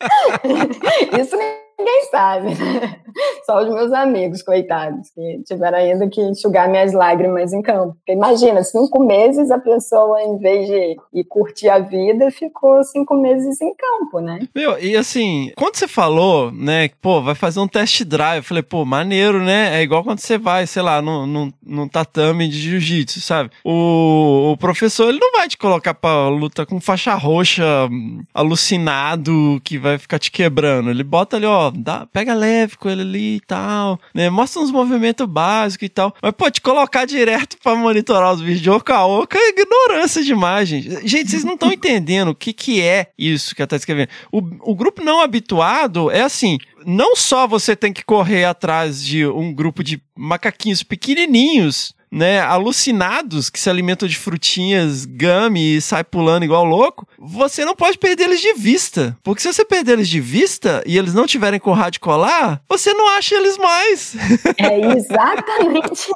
(laughs) Isso ninguém sabe, né? (laughs) Só os meus amigos, coitados, que tiveram ainda que enxugar minhas lágrimas em campo. Porque imagina, cinco meses a pessoa, em vez de ir curtir a vida, ficou cinco meses em campo, né? Meu, e assim, quando você falou, né, pô, vai fazer um test drive, eu falei, pô, maneiro, né? É igual quando você vai, sei lá, num, num tatame de jiu-jitsu, sabe? O, o professor, ele não vai te colocar pra luta com faixa roxa, alucinado, que vai ficar te quebrando. Ele bota ali, ó, dá, pega leve com ele ali e tal, né? Mostra uns movimentos básicos e tal. Mas, pô, te colocar direto pra monitorar os vídeos de oca oca é ignorância demais, gente. Gente, vocês não estão (laughs) entendendo o que, que é isso que ela tá escrevendo. O, o grupo não habituado é assim, não só você tem que correr atrás de um grupo de macaquinhos pequenininhos né, alucinados que se alimentam de frutinhas, gummy e sai pulando igual louco, você não pode perder eles de vista. Porque se você perder eles de vista e eles não tiverem com rádio colar, você não acha eles mais. É exatamente (laughs) isso.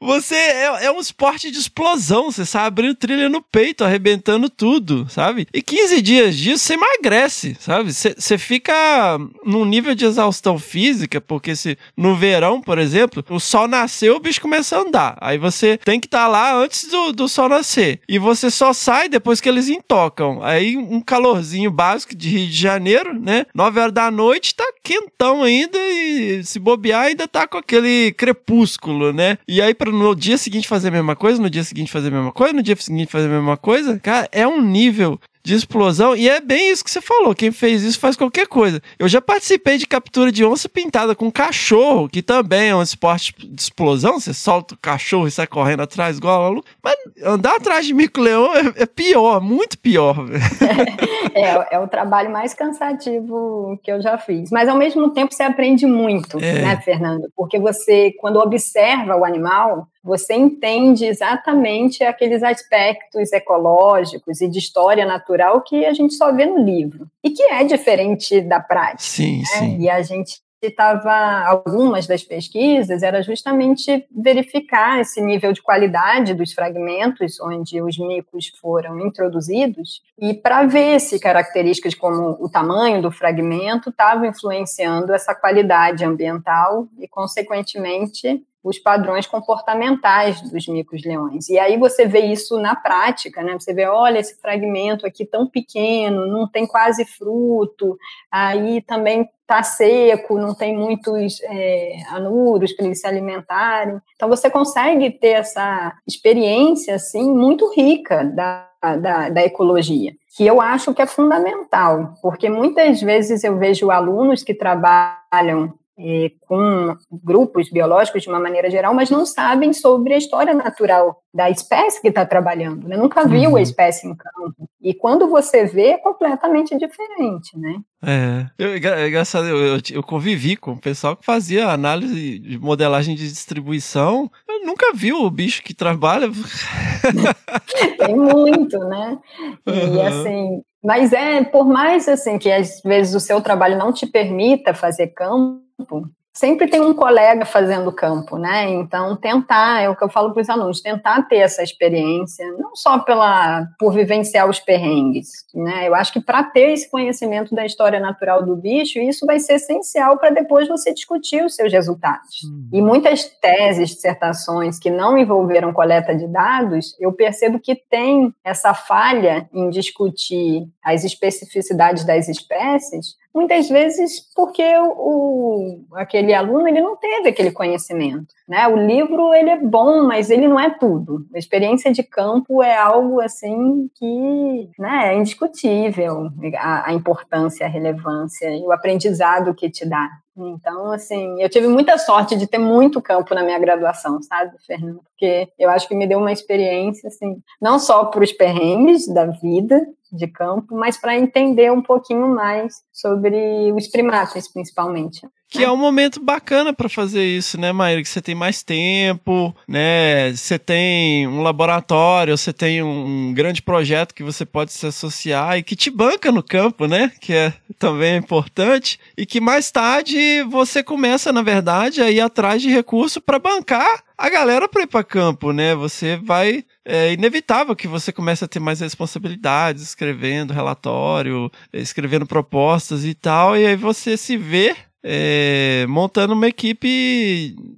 você é, é um esporte de explosão, você sai abrindo trilha no peito, arrebentando tudo, sabe? E 15 dias disso você emagrece, sabe? Você, você fica num nível de exaustão física, porque se no verão, por exemplo, o sol nasceu, o bicho começa a andar. Aí você tem que estar tá lá antes do, do sol nascer. E você só sai depois que eles intocam. Aí um calorzinho básico de Rio de Janeiro, né? 9 horas da noite, tá quentão ainda e se bobear ainda tá com aquele crepúsculo, né? E aí para no dia seguinte fazer a mesma coisa, no dia seguinte fazer a mesma coisa, no dia seguinte fazer a mesma coisa, cara, é um nível de explosão. E é bem isso que você falou. Quem fez isso faz qualquer coisa. Eu já participei de captura de onça pintada com cachorro, que também é um esporte de explosão. Você solta o cachorro e sai correndo atrás, igual aluno. Mas andar atrás de mico-leão é, é, pior, muito pior. É, (laughs) é, é, o trabalho mais cansativo que eu já fiz. Mas ao mesmo tempo você aprende muito, é. né, Fernando? Porque você, quando observa o animal, você entende exatamente aqueles aspectos ecológicos e de história natural que a gente só vê no livro e que é diferente da prática. Sim, né? sim. E a gente estava algumas das pesquisas era justamente verificar esse nível de qualidade dos fragmentos onde os micos foram introduzidos e para ver se características como o tamanho do fragmento estavam influenciando essa qualidade ambiental e consequentemente os padrões comportamentais dos micos-leões. E aí você vê isso na prática, né? Você vê, olha, esse fragmento aqui tão pequeno, não tem quase fruto, aí também está seco, não tem muitos é, anuros para eles se alimentarem. Então você consegue ter essa experiência assim muito rica da, da, da ecologia, que eu acho que é fundamental, porque muitas vezes eu vejo alunos que trabalham é, com grupos biológicos de uma maneira geral, mas não sabem sobre a história natural da espécie que está trabalhando, né? nunca viu uhum. a espécie em campo. E quando você vê, é completamente diferente, né? É, eu, é engraçado, eu, eu, eu, convivi com o pessoal que fazia análise de modelagem de distribuição, eu nunca vi o bicho que trabalha. (laughs) Tem muito, né? E uhum. assim, mas é, por mais assim que às vezes o seu trabalho não te permita fazer campo, sempre tem um colega fazendo campo, né? Então, tentar, é o que eu falo para os alunos, tentar ter essa experiência, não só pela por vivenciar os perrengues, né? Eu acho que para ter esse conhecimento da história natural do bicho, isso vai ser essencial para depois você discutir os seus resultados. Uhum. E muitas teses, dissertações que não envolveram coleta de dados, eu percebo que tem essa falha em discutir as especificidades das espécies, muitas vezes porque o, o, aquele aluno ele não teve aquele conhecimento. Né? O livro ele é bom, mas ele não é tudo. A experiência de campo é algo assim que né, é indiscutível a, a importância, a relevância e o aprendizado que te dá. Então, assim, eu tive muita sorte de ter muito campo na minha graduação, sabe, Fernando? Porque eu acho que me deu uma experiência, assim, não só para os perrengues da vida, de campo, mas para entender um pouquinho mais sobre os primatas, principalmente. Que é um momento bacana para fazer isso, né, Maíra? Que você tem mais tempo, né? Você tem um laboratório, você tem um grande projeto que você pode se associar e que te banca no campo, né? Que é também importante. E que mais tarde você começa, na verdade, a ir atrás de recurso para bancar a galera para ir para campo, né? Você vai é inevitável que você comece a ter mais responsabilidades, escrevendo relatório, escrevendo propostas e tal, e aí você se vê é, montando uma equipe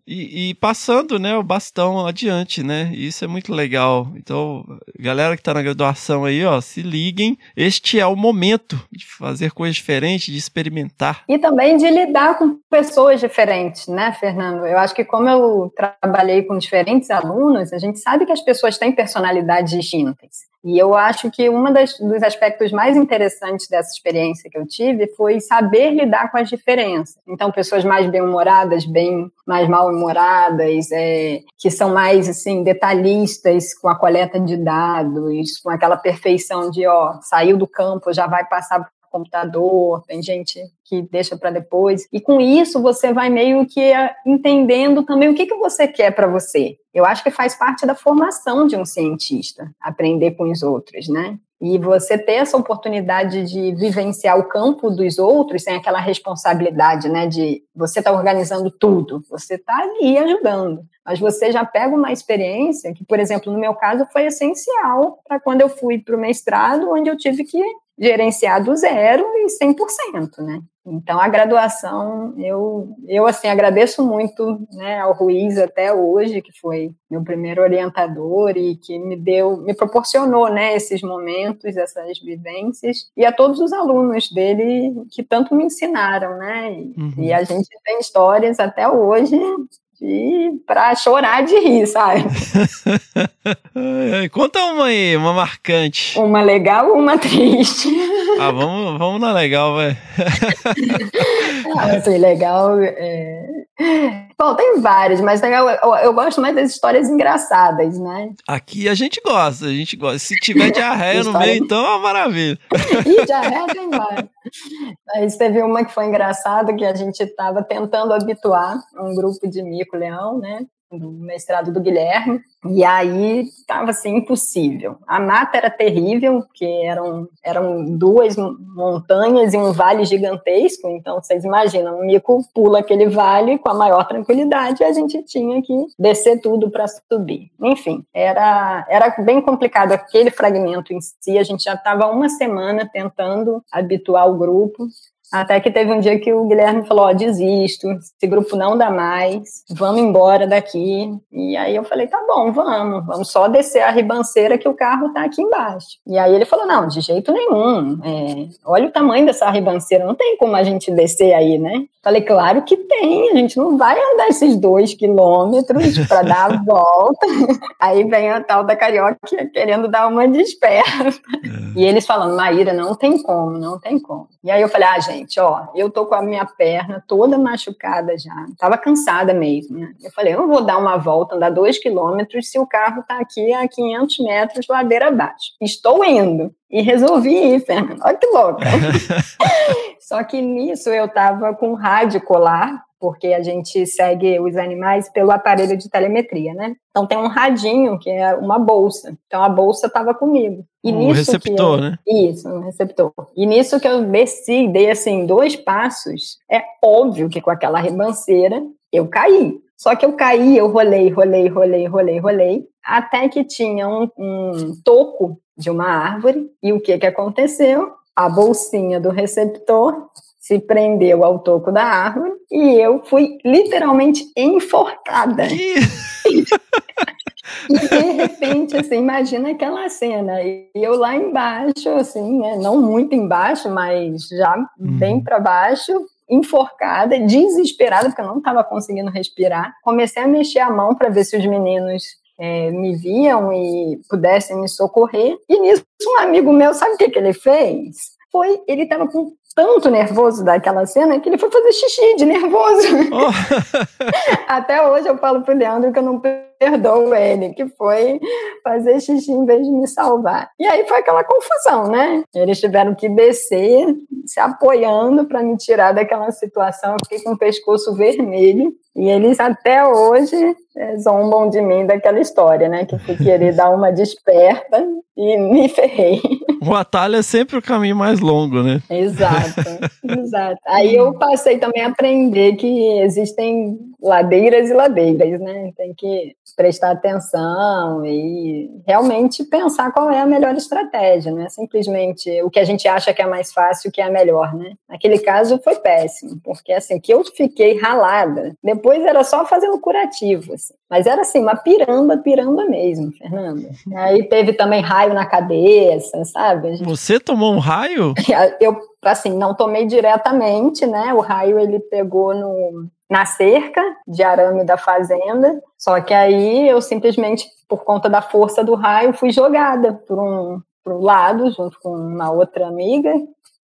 e, e, passando né, o bastão adiante, né? Isso é muito legal. Então, galera que está na graduação aí, ó, se liguem. Este é o momento de fazer coisas diferentes, de experimentar. E também de lidar com pessoas diferentes, né, Fernando? Eu acho que como eu trabalhei com diferentes alunos, a gente sabe que as pessoas têm personalidades distintas. E eu acho que um dos aspectos mais interessantes dessa experiência que eu tive foi saber lidar com as diferenças. Então, pessoas mais bem-humoradas, bem mais mal-humoradas, é, que são mais assim detalhistas com a coleta de dados, com aquela perfeição de, ó, saiu do campo, já vai passar computador, tem gente que deixa para depois. E com isso você vai meio que eh, entendendo também o que, que você quer para você. Eu acho que faz parte da formação de um cientista, aprender com os outros, né? E você ter essa oportunidade de vivenciar o campo dos outros sem aquela responsabilidade, né? De você estar tá organizando tudo, você está ali ajudando. Mas você já pega uma experiência que, por exemplo, no meu caso, foi essencial para quando eu fui para o mestrado, onde eu tive que gerenciar do zero e 100%, né? Então, a graduação, eu, eu assim, agradeço muito né, ao Ruiz até hoje, que foi meu primeiro orientador e que me deu, me proporcionou né, esses momentos, essas vivências, e a todos os alunos dele que tanto me ensinaram, né? E, uhum. e a gente tem histórias até hoje e para chorar de rir, sabe? (laughs) Conta uma aí, uma marcante. Uma legal uma triste. Ah, vamos, vamos na legal, vai. (laughs) ah, assim, legal. É... Bom, tem várias, mas legal, eu, eu, gosto mais das histórias engraçadas, né? Aqui a gente gosta, a gente gosta. Se tiver diarreia no meio, então é uma maravilha. (laughs) Ih, diarreia tem várias. Mas teve uma que foi engraçada, que a gente estava tentando habituar um grupo de mico-leão, né? do mestrado do Guilherme, e aí estava assim impossível. A mata era terrível, porque eram, eram duas montanhas e um vale gigantesco, então vocês imaginam, o mico pula aquele vale com a maior tranquilidade e a gente tinha que descer tudo para subir. Enfim, era, era bem complicado aquele fragmento em si, a gente já estava uma semana tentando habituar o grupo, Até que teve um dia que o Guilherme falou: Ó, desisto, esse grupo não dá mais, vamos embora daqui. E aí eu falei: tá bom, vamos, vamos só descer a ribanceira que o carro tá aqui embaixo. E aí ele falou: não, de jeito nenhum, é, olha o tamanho dessa ribanceira, não tem como a gente descer aí, né? Falei: claro que tem, a gente não vai andar esses dois quilômetros para (laughs) dar a volta. aí vem a tal da carioca querendo dar uma desperta. É. E eles falando: Maíra, não tem como, não tem como. E aí eu falei: ah, gente, ó, eu tô com a minha perna toda machucada já, tava cansada mesmo, né? Eu falei: eu não vou dar uma volta, andar dois quilômetros se o carro tá aqui a 500 metros ladeira abaixo. Estou indo. E resolvi ir, Fernando. Olha que louca. (laughs) Só que nisso eu tava com rádio colar porque a gente segue os animais pelo aparelho de telemetria, né? Então tem um radinho que é uma bolsa. Então a bolsa estava comigo. E um receptor, eu, né? Isso, um receptor. E nisso que eu desci, dei assim dois passos, é óbvio que com aquela ribanceira eu caí. Só que eu caí, eu rolei, rolei, rolei, rolei, rolei, até que tinha um, um toco de uma árvore. E o que que aconteceu? A bolsinha do receptor se prendeu ao toco da árvore e eu fui literalmente enforcada. e de repente, assim, imagina aquela cena. E eu lá embaixo, assim, né, não muito embaixo, mas já uhum. bem para baixo, enforcada, desesperada, porque eu não estava conseguindo respirar. Comecei a mexer a mão para ver se os meninos é, me viam e pudessem me socorrer. E nisso, um amigo meu, sabe o que, que ele fez? Foi, ele estava com tanto nervoso daquela cena que ele foi fazer xixi de nervoso. Oh. (laughs) Até hoje eu falo pro Leandro que eu não perdoo ele, que foi fazer xixi em vez de me salvar. E aí foi aquela confusão, né? Eles tiveram que descer, se apoiando para me tirar daquela situação. Eu fiquei com o pescoço vermelho. E eles até hoje é, zombam de mim daquela história, né? Que fui querer (laughs) dar uma desperta e me ferrei. O atalho é sempre o caminho mais longo, né? Exato, (laughs) exato. Aí eu passei também a aprender que existem ladeiras e ladeiras, né? Tem que prestar atenção e realmente pensar qual é a melhor estratégia, não é simplesmente o que a gente acha que é mais fácil, que é melhor, né? Naquele caso foi péssimo, porque assim, que eu fiquei ralada, depois era só fazendo curativo, assim. Mas era assim, uma piramba, piramba mesmo, Fernanda. (laughs) Aí teve também raio na cabeça, sabe? Gente... Você tomou um raio? (laughs) Eu, assim, não tomei diretamente, né? O raio ele pegou no na cerca de arame da fazenda. Só que aí eu simplesmente, por conta da força do raio, fui jogada por um pro lado, junto com uma outra amiga,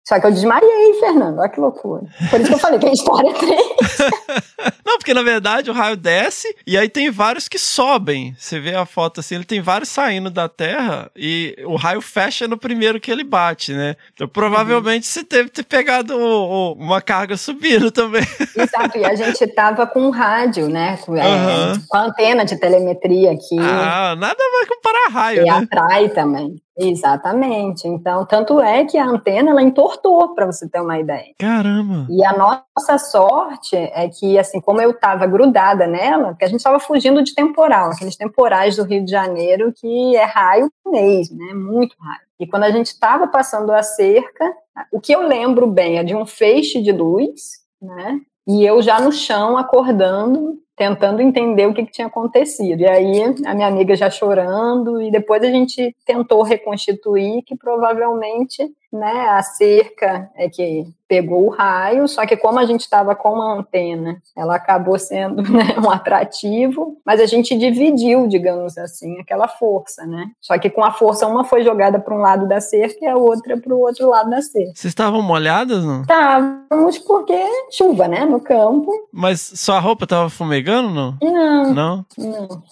só que eu desmaiei, Fernando. Olha que loucura. Por isso que eu falei que a história é triste. (laughs) Não, porque na verdade o raio desce e aí tem vários que sobem. Você vê a foto assim, ele tem vários saindo da Terra e o raio fecha no primeiro que ele bate, né? Então provavelmente uhum. você teve que ter pegado o, o, uma carga subindo também. Exato, e a gente tava com um rádio, né? Com, é, uhum. com a antena de telemetria aqui. Ah, nada vai comparar raio, e né? atrai também. Exatamente. Então, tanto é que a antena ela entortou, para você ter uma ideia. Caramba! E a nossa sorte é que, assim, como eu estava grudada nela, porque a gente estava fugindo de temporal, aqueles temporais do Rio de Janeiro que é raio mesmo, né? Muito raio. E quando a gente estava passando a cerca, o que eu lembro bem é de um feixe de luz, né? E eu já no chão acordando tentando entender o que, que, tinha acontecido. E aí a minha amiga já chorando, e depois a gente tentou reconstituir que provavelmente né, a cerca é que pegou o raio, só que como a gente estava com uma antena, ela acabou sendo (laughs) né, um atrativo, mas a gente dividiu, digamos assim, aquela força, né? Só que com a força uma foi jogada para um lado da cerca e a outra para o outro lado da cerca. Vocês estavam molhadas, não? Estávamos porque chuva, né, no campo. Mas sua roupa estava fumegando, não? Não. Não? Não.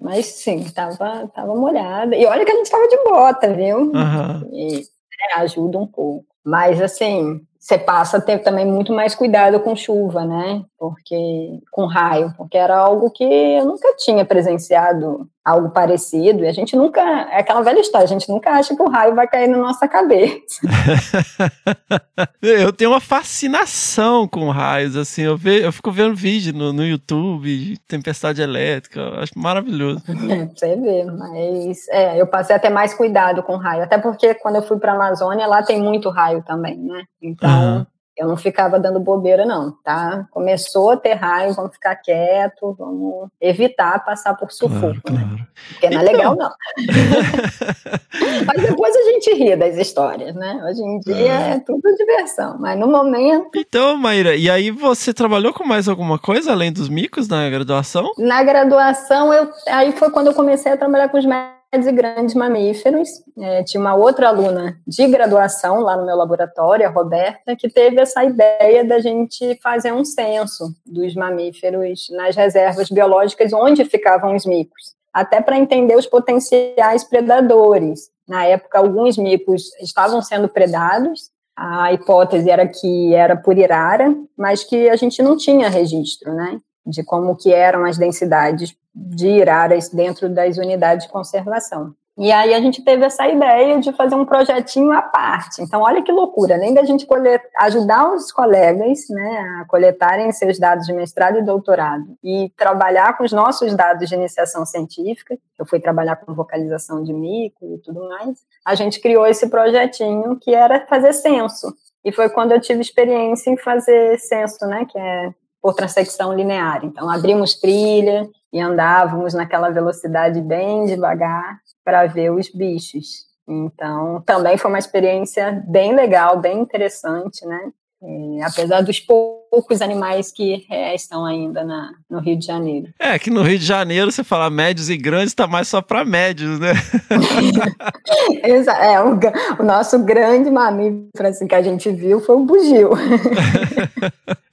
Mas sim, tava, tava molhada. E olha que a gente tava de bota, viu? Uhum. E é, ajuda um pouco. Mas, assim, você passa a ter também muito mais cuidado com chuva, né? Porque com raio, porque era algo que eu nunca tinha presenciado algo parecido, e a gente nunca, é aquela velha história, a gente nunca acha que o raio vai cair na nossa cabeça. (laughs) eu tenho uma fascinação com raios, assim, eu, ve, eu fico vendo vídeo no, no YouTube de tempestade elétrica, eu acho maravilhoso. É, (laughs) você vê, mas é, eu passei a ter mais cuidado com raio, até porque quando eu fui para a Amazônia, lá tem muito raio também, né? Então, uhum. Eu não ficava dando bobeira, não, tá? Começou a ter raiva, vamos ficar quieto, vamos evitar passar por sufoco, Claro, né? claro. Porque não é Então. legal, não. (laughs) mas depois a gente ri das histórias, né? Hoje em dia é tudo diversão, mas no momento, Então, Maíra, e aí você trabalhou com mais alguma coisa além dos micos na graduação? na graduação, eu, aí foi quando eu comecei a trabalhar com os médios e grandes mamíferos. É, tinha uma outra aluna de graduação lá no meu laboratório, a Roberta, que teve essa ideia da gente fazer um censo dos mamíferos nas reservas biológicas onde ficavam os micos, até para entender os potenciais predadores. Na época, alguns micos estavam sendo predados. A hipótese era que era por irara, mas que a gente não tinha registro, né? De como que eram as densidades de iraras dentro das unidades de conservação. E aí a gente teve essa ideia de fazer um projetinho à parte. Então, olha que loucura, além da gente colet- ajudar os colegas né, a coletarem seus dados de mestrado e doutorado e trabalhar com os nossos dados de iniciação científica, eu fui trabalhar com vocalização de mico e tudo mais, a gente criou esse projetinho que era fazer censo. E foi quando eu tive experiência em fazer censo, né, que é por transecção linear. Então, abrimos trilha e andávamos naquela velocidade bem devagar para ver os bichos. Então, também foi uma experiência bem legal, bem interessante, né? E, apesar dos poucos animais que restam ainda na, no Rio de Janeiro. É, que no Rio de Janeiro você fala médios e grandes, tá mais só pra médios, né? (laughs) É, o, o nosso grande mamífero assim, que a gente viu foi o bugio. (laughs)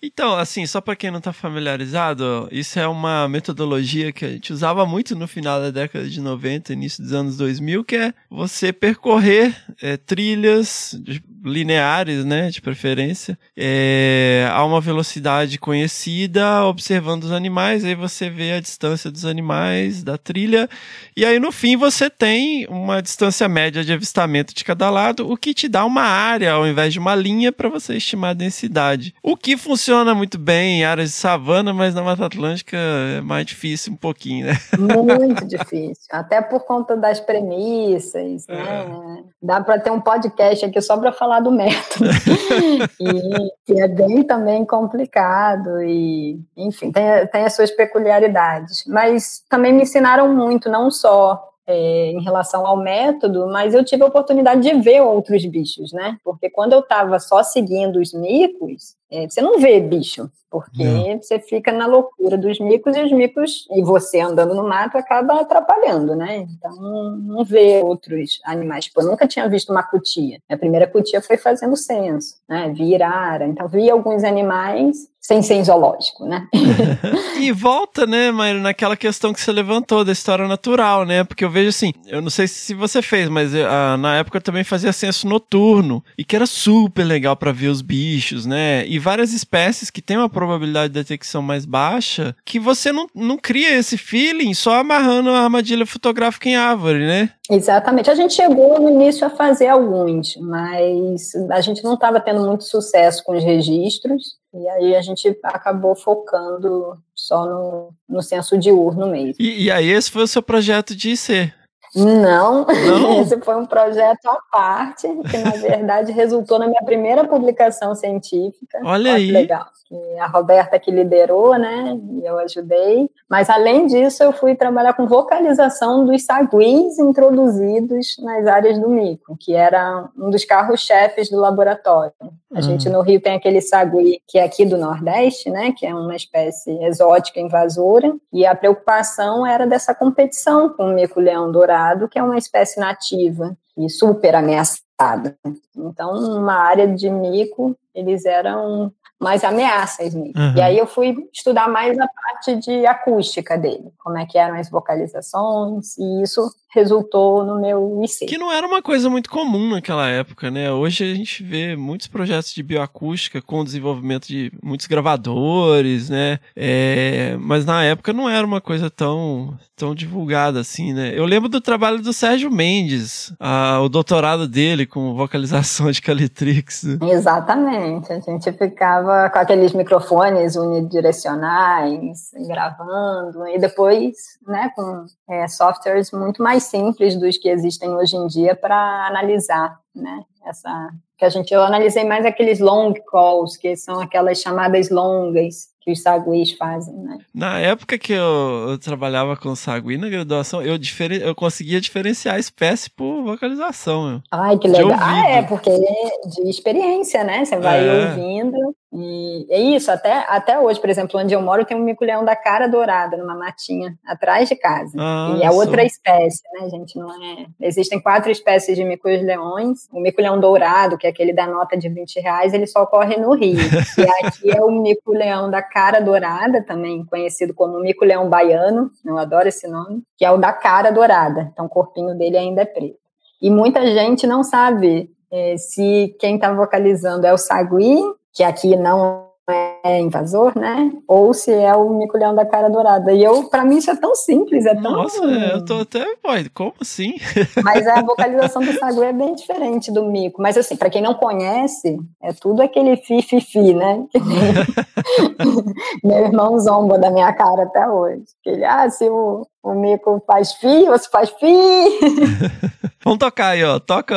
Então, assim, só pra quem não tá familiarizado, isso é uma metodologia que a gente usava muito no final da década de 90, início dos anos 2000, que é você percorrer é, trilhas de- lineares, né, de preferência, é, a uma velocidade conhecida, observando os animais, aí você vê a distância dos animais da trilha, e aí no fim você tem uma distância média de avistamento de cada lado, o que te dá uma área ao invés de uma linha para você estimar a densidade. O que funciona muito bem em áreas de savana, mas na Mata Atlântica é mais difícil um pouquinho, né? Muito difícil, até por conta das premissas, né? Dá para ter um podcast aqui só para falar do método, (laughs) e que é bem também complicado e, enfim, tem, tem as suas peculiaridades. Mas também me ensinaram muito, não só é, em relação ao método, mas eu tive a oportunidade de ver outros bichos, né? Porque quando eu estava só seguindo os micos, é, você não vê bicho, porque Não. você fica na loucura dos micos e os micos, e você andando no mato acaba atrapalhando, né? Então não vê outros animais. Tipo, eu nunca tinha visto uma cutia. A primeira cutia foi fazendo censo, né? Vi irara, então vi alguns animais sem ser zoológico, né? (laughs) E volta, né, Maíra, naquela questão que você levantou da história natural, né? Porque eu vejo assim, eu não sei se você fez, mas eu, ah, na época eu também fazia censo noturno e que era super legal para ver os bichos, né? E várias espécies que têm uma probabilidade de detecção mais baixa, que você não, não cria esse feeling só amarrando a armadilha fotográfica em árvore, né? Exatamente. A gente chegou no início a fazer alguns, mas a gente não estava tendo muito sucesso com os registros, e aí a gente acabou focando só no, no censo diurno mesmo. E, e aí esse foi o seu projeto de IC. Não, Não? (laughs) esse foi um projeto à parte, que na verdade resultou na minha primeira publicação científica. Olha aí. legal. E a Roberta que liderou, né? E eu ajudei. Mas além disso, eu fui trabalhar com vocalização dos saguis introduzidos nas áreas do mico, que era um dos carros-chefes do laboratório. A gente no Rio tem aquele sagui que é aqui do Nordeste, né? Que é uma espécie exótica invasora. E a preocupação era dessa competição com o mico-leão dourado, que é uma espécie nativa e super ameaçada. Então, numa área de mico, eles eram mais ameaças mesmo. Uhum. E aí eu fui estudar mais a parte de acústica dele, como é que eram as vocalizações, e isso resultou no meu IC. Que não era uma coisa muito comum naquela época, né? Hoje a gente vê muitos projetos de bioacústica com o desenvolvimento de muitos gravadores, né? É, mas na época não era uma coisa tão, tão divulgada assim, né? Eu lembro do trabalho do Sérgio Mendes, a- o doutorado dele dele com vocalização de Calitrix. Exatamente. A gente ficava com aqueles microfones unidirecionais, gravando, e depois, né, com é, softwares muito mais simples dos que existem hoje em dia para analisar, né, essa que a gente eu analisei mais aqueles long calls, que são aquelas chamadas longas que os saguis fazem, né? Na época que eu, eu trabalhava com sagui na graduação, eu, diferen, eu conseguia diferenciar espécie por vocalização. Meu. Ai, que legal. Ah, é, porque é de experiência, né? Você vai é. ouvindo. E é isso, até, até hoje, por exemplo, onde eu moro, tem um mico-leão da cara dourada, numa matinha, atrás de casa. Ah, e é outra espécie, né, gente? Não é... Existem quatro espécies de micos-leões. O mico-leão dourado, que é aquele da nota de 20 reais, ele só ocorre no Rio. (laughs) e aqui é o mico-leão da cara dourada, também conhecido como mico-leão baiano, eu adoro esse nome, que é o da cara dourada. Então, o corpinho dele ainda é preto. E muita gente não sabe é, se quem está vocalizando é o sagui que aqui não é invasor, né? Ou se é o mico-leão da cara dourada. E eu, para mim, isso é tão simples, é tão. Nossa, eu tô até. Como assim? (laughs) Mas a vocalização do sagu é bem diferente do mico. Mas, assim, para quem não conhece, é tudo aquele fi-fi-fi, né? (laughs) Meu irmão zomba da minha cara até hoje. Ele, ah, se o, o mico faz fi, você faz fi. (laughs) Vamos tocar aí, ó. Toca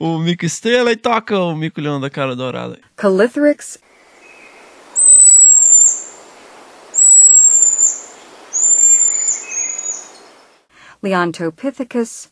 o mico estrela e toca o mico leão da cara dourada. Calithrix Leontopithecus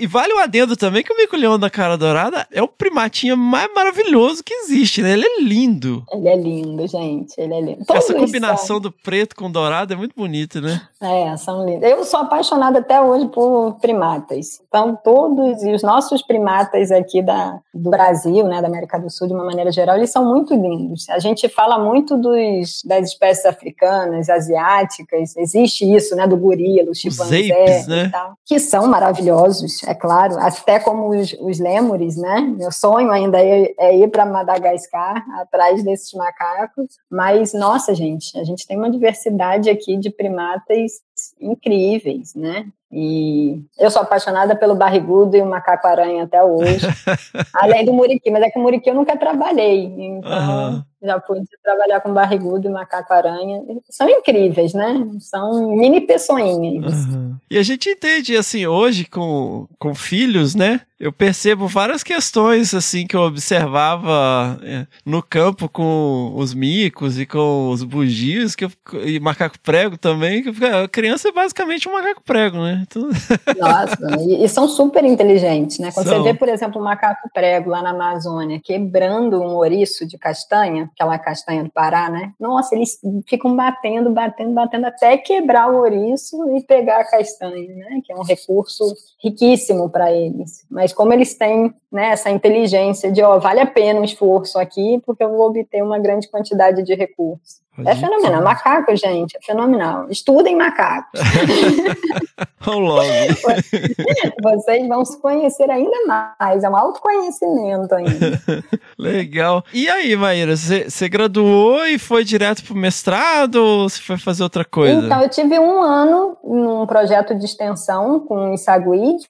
E vale o adendo também que o mico-leão da cara dourada é o primatinho mais maravilhoso que existe, né? Ele é lindo. Ele é lindo, gente. Ele é lindo. Todos Essa combinação são... do preto com dourado é muito bonita, né? É, são lindos. Eu sou apaixonada até hoje por primatas. Então, todos e os nossos primatas aqui da, do Brasil, né, da América do Sul, de uma maneira geral, eles são muito lindos. A gente fala muito dos, das espécies africanas, asiáticas. Existe isso, né, do gorila, o chimpanzé né? tal, que são maravilhosos é claro, até como os, os lêmures, né? Meu sonho ainda é, é ir para Madagascar, atrás desses macacos. Mas, nossa, gente, a gente tem uma diversidade aqui de primatas incríveis, né? E eu sou apaixonada pelo barrigudo e o macaco-aranha até hoje. (laughs) Além do muriqui, mas é que o muriqui eu nunca trabalhei. Então, uhum. Já pude trabalhar com barrigudo e macaco-aranha. São incríveis, né? São mini pessoinhas. Uhum. E a gente entende, assim, hoje com, com filhos, né? eu percebo várias questões assim que eu observava é, no campo com os micos e com os bugios que eu, e macaco prego também que a criança é basicamente um macaco prego né então... (laughs) nossa e, e, são super inteligentes né quando são. você vê por exemplo um macaco prego lá na Amazônia quebrando um ouriço de castanha aquela castanha do Pará né? Nossa eles ficam batendo batendo batendo até quebrar o ouriço e pegar a castanha né? Que é um recurso riquíssimo para eles. Mas como eles têm né, essa inteligência de, ó, vale a pena o esforço aqui, porque eu vou obter uma grande quantidade de recursos. É fenomenal. Macaco, gente, é fenomenal. Estudem macacos. (laughs) Vamos logo. (laughs) Vocês vão se conhecer ainda mais. É um autoconhecimento ainda. (laughs) Legal. E aí, Maíra, você graduou e foi direto para o mestrado ou você foi fazer outra coisa? Então, eu tive um ano num projeto de extensão com os saguis,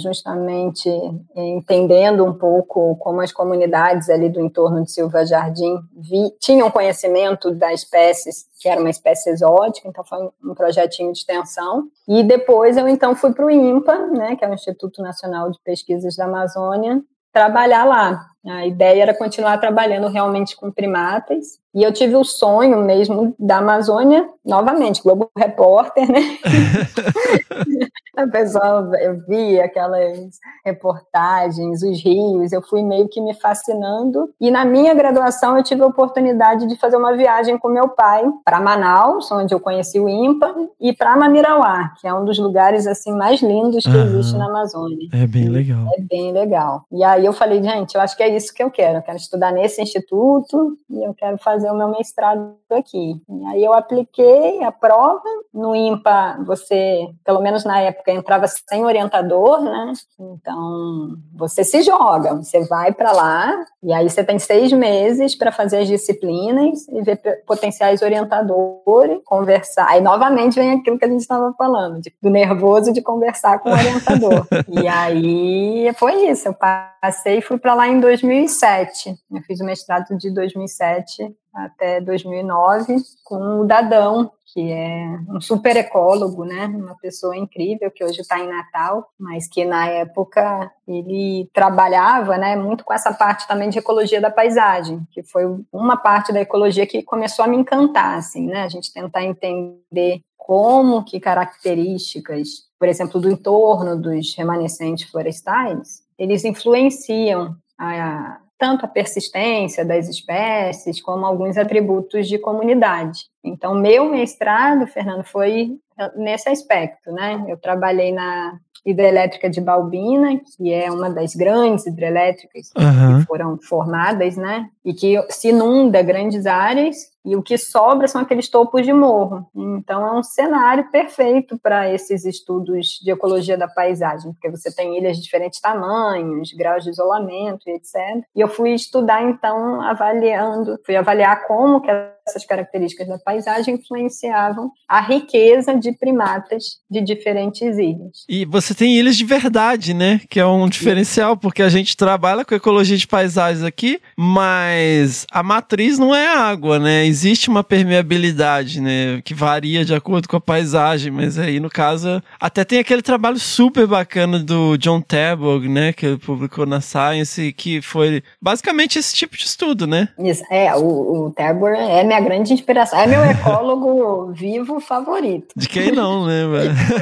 justamente entendendo um pouco como as comunidades ali do entorno de Silva Jardim vi, tinham conhecimento das espécies, que era uma espécie exótica, então foi um projetinho de extensão. E depois eu então fui para o INPA, né, que é o Instituto Nacional de Pesquisas da Amazônia, trabalhar lá. A ideia era continuar trabalhando realmente com primatas. E eu tive o sonho mesmo da Amazônia, novamente, Globo Repórter, né? (laughs) a pessoa, eu vi aquelas reportagens, os rios, eu fui meio que me fascinando. E na minha graduação eu tive a oportunidade de fazer uma viagem com meu pai para Manaus, onde eu conheci o IMPA, e para Mamirauá, que é um dos lugares assim mais lindos que existe na Amazônia. É bem legal. É bem legal. E aí eu falei, gente, eu acho que é isso que eu quero. Eu quero estudar nesse instituto e eu quero fazer o meu mestrado aqui. E aí eu apliquei a prova. No IMPA, você, pelo menos na época, encontrava sem orientador, né? Então, você se joga, você vai para lá, e aí você tem seis meses para fazer as disciplinas e ver potenciais orientadores, conversar. Aí, novamente, vem aquilo que a gente estava falando, de, do nervoso de conversar com o orientador. (laughs) e aí, foi isso. Eu passei e fui para lá em 2007. Eu fiz o mestrado de 2007 até 2009 com o Dadão, que é um super ecólogo, né? Uma pessoa incrível que hoje está em Natal, mas que na época ele trabalhava, né, muito com essa parte também de ecologia da paisagem, que foi uma parte da ecologia que começou a me encantar, assim, né? A gente tentar entender como que características, por exemplo, do entorno dos remanescentes florestais, eles influenciam a, tanto a persistência das espécies como alguns atributos de comunidade. Então, meu mestrado, Fernando, foi nesse aspecto, né? Eu trabalhei na hidrelétrica de Balbina, que é uma das grandes hidrelétricas uhum. que foram formadas, né? E que se inunda grandes áreas e o que sobra são aqueles topos de morro. Então é um cenário perfeito para esses estudos de ecologia da paisagem, porque você tem ilhas de diferentes tamanhos, graus de isolamento e etc. E eu fui estudar então avaliando, fui avaliar como que essas características da paisagem influenciavam a riqueza de primatas de diferentes ilhas. E você tem ilhas de verdade, né? Que é um diferencial, porque a gente trabalha com ecologia de paisagens aqui, mas a matriz não é água, né? Existe uma permeabilidade, né? Que varia de acordo com a paisagem, mas aí no caso, até tem aquele trabalho super bacana do John Tabor, né? Que ele publicou na Science, que foi basicamente esse tipo de estudo, né? Isso, é, o, o Tabor é minha grande inspiração, é meu ecólogo vivo favorito. De quem não, né?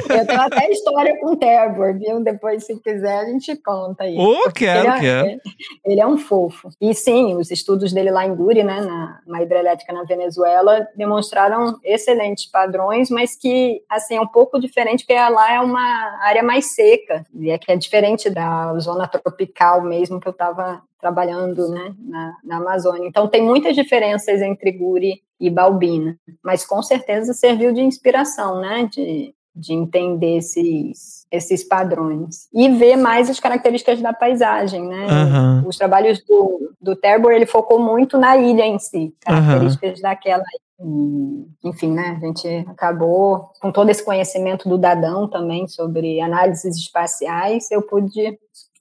Eu tenho até história com o Tabor, viu? Depois, se quiser, a gente conta aí. Oh, quero, ele é, quero. Ele é um fofo. E sim, os estudos dele lá em Guri, né, na, na hidrelétrica na Venezuela, demonstraram excelentes padrões, mas que, assim, é um pouco diferente, porque lá é uma área mais seca, e é que é diferente da zona tropical mesmo que eu estava trabalhando né, na, na, Amazônia. Então, tem muitas diferenças entre Guri e Balbina, mas com certeza serviu de inspiração, né, de, de entender esses, esses padrões e ver mais as características da paisagem, né? Uhum. Os trabalhos do, do Terbor, ele focou muito na ilha em si, características uhum. daquela enfim, né, a gente acabou com todo esse conhecimento do Dadão também sobre análises espaciais, eu pude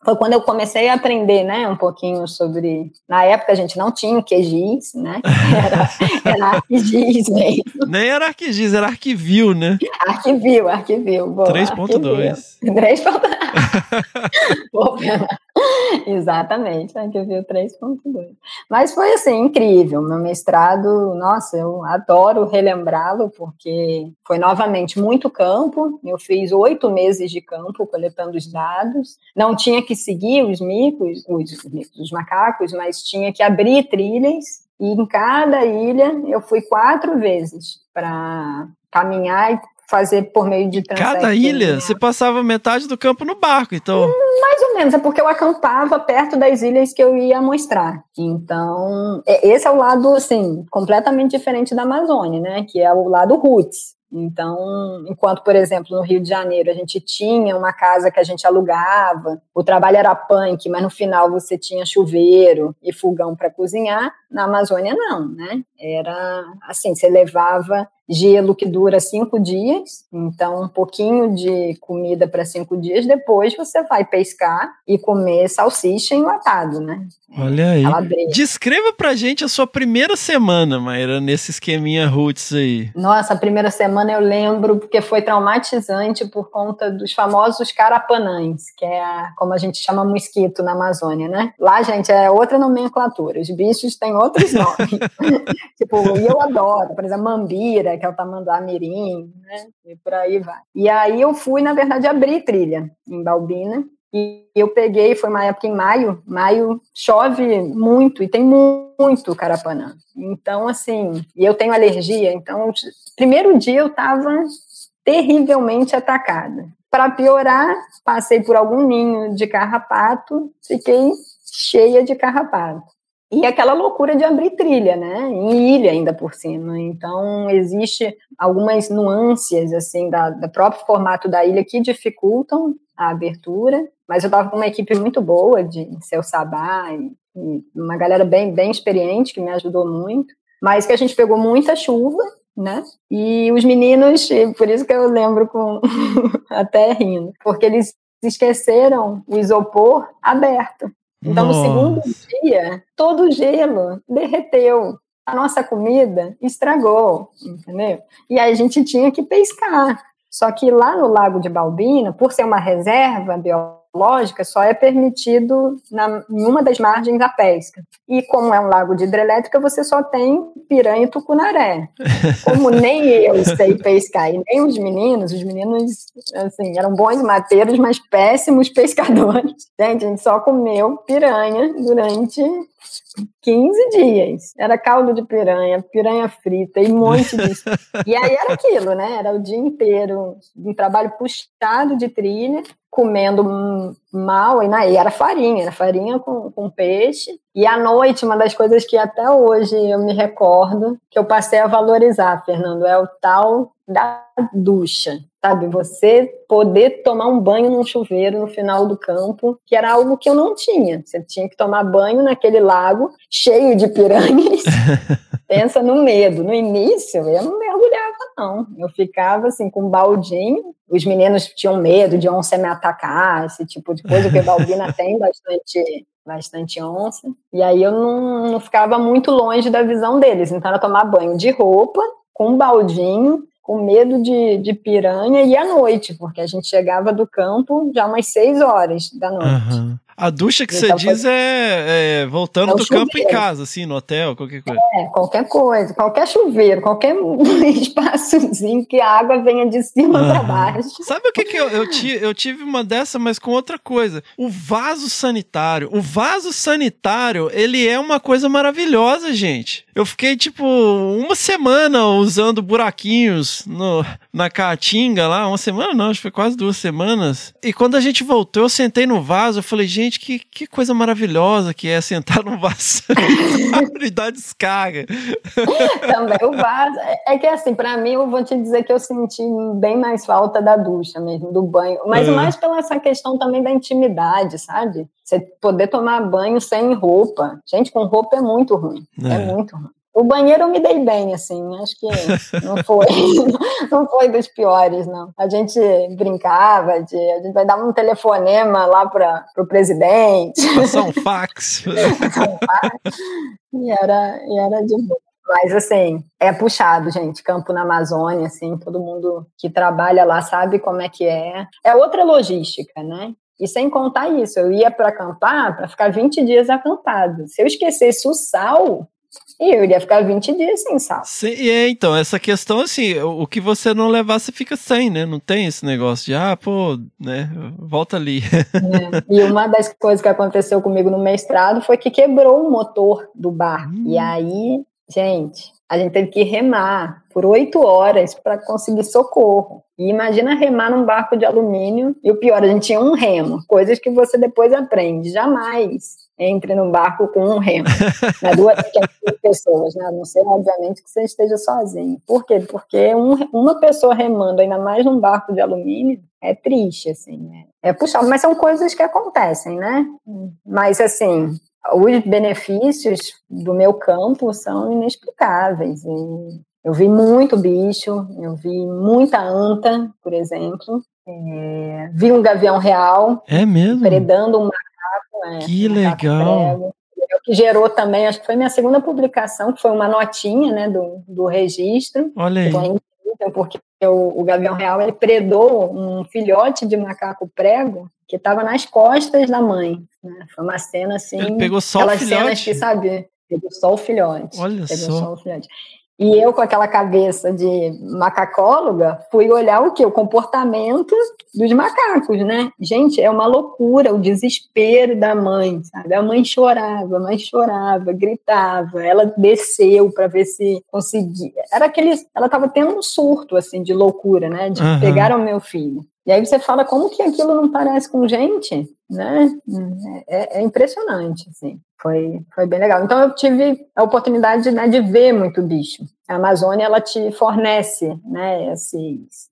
foi quando eu comecei a aprender, né, um pouquinho sobre. Na época a gente não tinha o QGIS, né? (laughs) Era, era ArcGIS mesmo. Nem era ArcGIS, era Arquivio, né? Arquivio, Arquivio. 3.2. 3.2. (laughs) (laughs) Exatamente, Arquivio 3.2. Mas foi assim, incrível. Meu mestrado, nossa, eu adoro relembrá-lo, porque foi novamente muito campo. Eu fiz oito meses de campo coletando os dados. Não tinha que seguir os micos, os, os macacos, mas tinha que abrir trilhas. E em cada ilha eu fui quatro vezes para caminhar e fazer por meio de Cada ilha? Você passava metade do campo no barco, então? Mais ou menos, é porque eu acampava perto das ilhas que eu ia mostrar. Então, é, esse é o lado, assim, completamente diferente da Amazônia, né? Que é o lado roots. Então, enquanto, por exemplo, no Rio de Janeiro a gente tinha uma casa que a gente alugava, o trabalho era punk, mas no final você tinha chuveiro e fogão para cozinhar, na Amazônia não, né? Era assim, você levava gelo que dura cinco dias, então um pouquinho de comida para cinco dias, depois você vai pescar e comer salsicha enlatado, né? Olha aí. Calabresa. Descreva pra gente a sua primeira semana, Maíra, nesse esqueminha roots aí. Nossa, a primeira semana eu lembro porque foi traumatizante por conta dos famosos carapanães, que é a, como a gente chama mosquito na Amazônia, né? Lá, gente, é outra nomenclatura. Os bichos têm outros (laughs) nomes. (laughs) tipo, e eu adoro, por exemplo, mambira, que é o tamanduá mirim, né? E por aí vai. E aí eu fui, na verdade, abrir trilha em Balbina. E eu peguei, foi uma época em maio, maio chove muito e tem muito carapanã. Então, assim, e eu tenho alergia, então, primeiro dia eu estava terrivelmente atacada. Para piorar, passei por algum ninho de carrapato, fiquei cheia de carrapato. E aquela loucura de abrir trilha, né? Em ilha ainda por cima. Então, existe algumas nuances, assim, da, do próprio formato da ilha que dificultam a abertura. Mas eu estava com uma equipe muito boa de Seu Sabá e, e uma galera bem, bem experiente que me ajudou muito. Mas que a gente pegou muita chuva, né? E os meninos, por isso que eu lembro com (laughs) até rindo, porque eles esqueceram o isopor aberto. Então, Nossa. no segundo dia, todo o gelo derreteu. A nossa comida estragou, entendeu? E aí a gente tinha que pescar. Só que lá no Lago de Balbina, por ser uma reserva biológica, só é permitido na, em uma das margens a pesca. E como é um lago de hidrelétrica, você só tem piranha e tucunaré. Como nem eu sei pescar e nem os meninos, os meninos, assim, eram bons mateiros, mas péssimos pescadores. (laughs) Gente, a gente só comeu piranha durante 15 dias. Era caldo de piranha, piranha frita e um monte disso. (laughs) e aí era aquilo, né? Era o dia inteiro, um trabalho puxado de trilha, comendo mal, e, né, e era farinha, era farinha com, com peixe. E à noite, uma das coisas que até hoje eu me recordo, que eu passei a valorizar, Fernando, é o tal da ducha, sabe? Você poder tomar um banho num chuveiro no final do campo, que era algo que eu não tinha. Você tinha que tomar banho naquele lago cheio de piranhas. (laughs) Pensa no medo. No início, eu não mergulhava, não. Eu ficava assim, com um baldinho. Os meninos tinham medo de onça me atacar, esse tipo de coisa, porque Balbina (laughs) tem bastante bastante onça, e aí eu não, não ficava muito longe da visão deles, então era tomar banho de roupa, com um baldinho, com medo de, de piranha e à noite, porque a gente chegava do campo já umas seis horas da noite. Uhum. A ducha que você então, diz é, é voltando é do chuveiro. campo em casa, assim, no hotel, qualquer coisa. É, qualquer coisa, qualquer chuveiro, qualquer (laughs) espaçozinho que a água venha de cima para baixo. Sabe o que, que eu, eu, tive, eu tive uma dessa, mas com outra coisa? O vaso sanitário. O vaso sanitário, ele é uma coisa maravilhosa, gente. Eu fiquei, tipo, uma semana usando buraquinhos no, na caatinga lá. Uma semana não, acho que foi quase duas semanas. E quando a gente voltou, eu sentei no vaso, eu falei, gente, que, que coisa maravilhosa que é sentar num vaso (laughs) e dar descarga. Também o vaso. É, é que assim, para mim, eu vou te dizer que eu senti bem mais falta da ducha mesmo, do banho. Mas é. mais pela essa questão também da intimidade, sabe? Você poder tomar banho sem roupa. Gente, com roupa é muito ruim. É, é muito ruim. O banheiro eu me dei bem, assim, acho que não foi, (laughs) não foi dos piores, não. A gente brincava de, a gente vai dar um telefonema lá para o presidente. (laughs) Passar um fax. e era, e era de boa. Mas, assim, é puxado, gente. Campo na Amazônia, assim, todo mundo que trabalha lá sabe como é que é. É outra logística, né? E sem contar isso, eu ia para acampar para ficar 20 dias acampado. Se eu esquecesse o sal, e eu iria ficar 20 dias sem sal. Sim, é, então, essa questão, assim, o que você não levar, você fica sem, né? Não tem esse negócio de, ah, pô, né, volta ali. É. E uma das coisas que aconteceu comigo no mestrado foi que quebrou o motor do barco. Hum. E aí, gente, a gente teve que remar por oito horas para conseguir socorro. E imagina remar num barco de alumínio. E o pior, a gente tinha um remo, coisas que você depois aprende. Jamais entre no barco com um remo. (laughs) Né? Duas pessoas, né? A não ser, obviamente, que você esteja sozinho. Por quê? Porque um, uma pessoa remando, ainda mais num barco de alumínio, é triste, assim, né? É puxado, mas são coisas que acontecem, né? Mas, assim, os benefícios do meu campo são inexplicáveis. E eu vi muito bicho, eu vi muita anta, por exemplo. É, vi um gavião real é mesmo? predando um é, que legal. O que gerou também, acho que foi minha segunda publicação, que foi uma notinha né, do, do registro. Olha aí. Porque o, o Gavião Real ele predou um filhote de macaco prego que estava nas costas da mãe. Né? Foi uma cena assim. Ele pegou só o filhote. cenas que, sabe? Pegou só o filhote. Olha pegou só. só o filhote. E eu, com aquela cabeça de macacóloga, fui olhar o que? O comportamento dos macacos, né? Gente, é uma loucura o desespero da mãe, sabe? A mãe chorava, a mãe chorava, gritava, ela desceu para ver se conseguia. Era aquele. Ela estava tendo um surto, assim, de loucura, né? De uhum. pegar o meu filho. E aí você fala, como que aquilo não parece com gente? Né? É, é impressionante, assim. Foi, foi bem legal. Então eu tive a oportunidade né, de ver muito bicho. A Amazônia ela te fornece né, esses,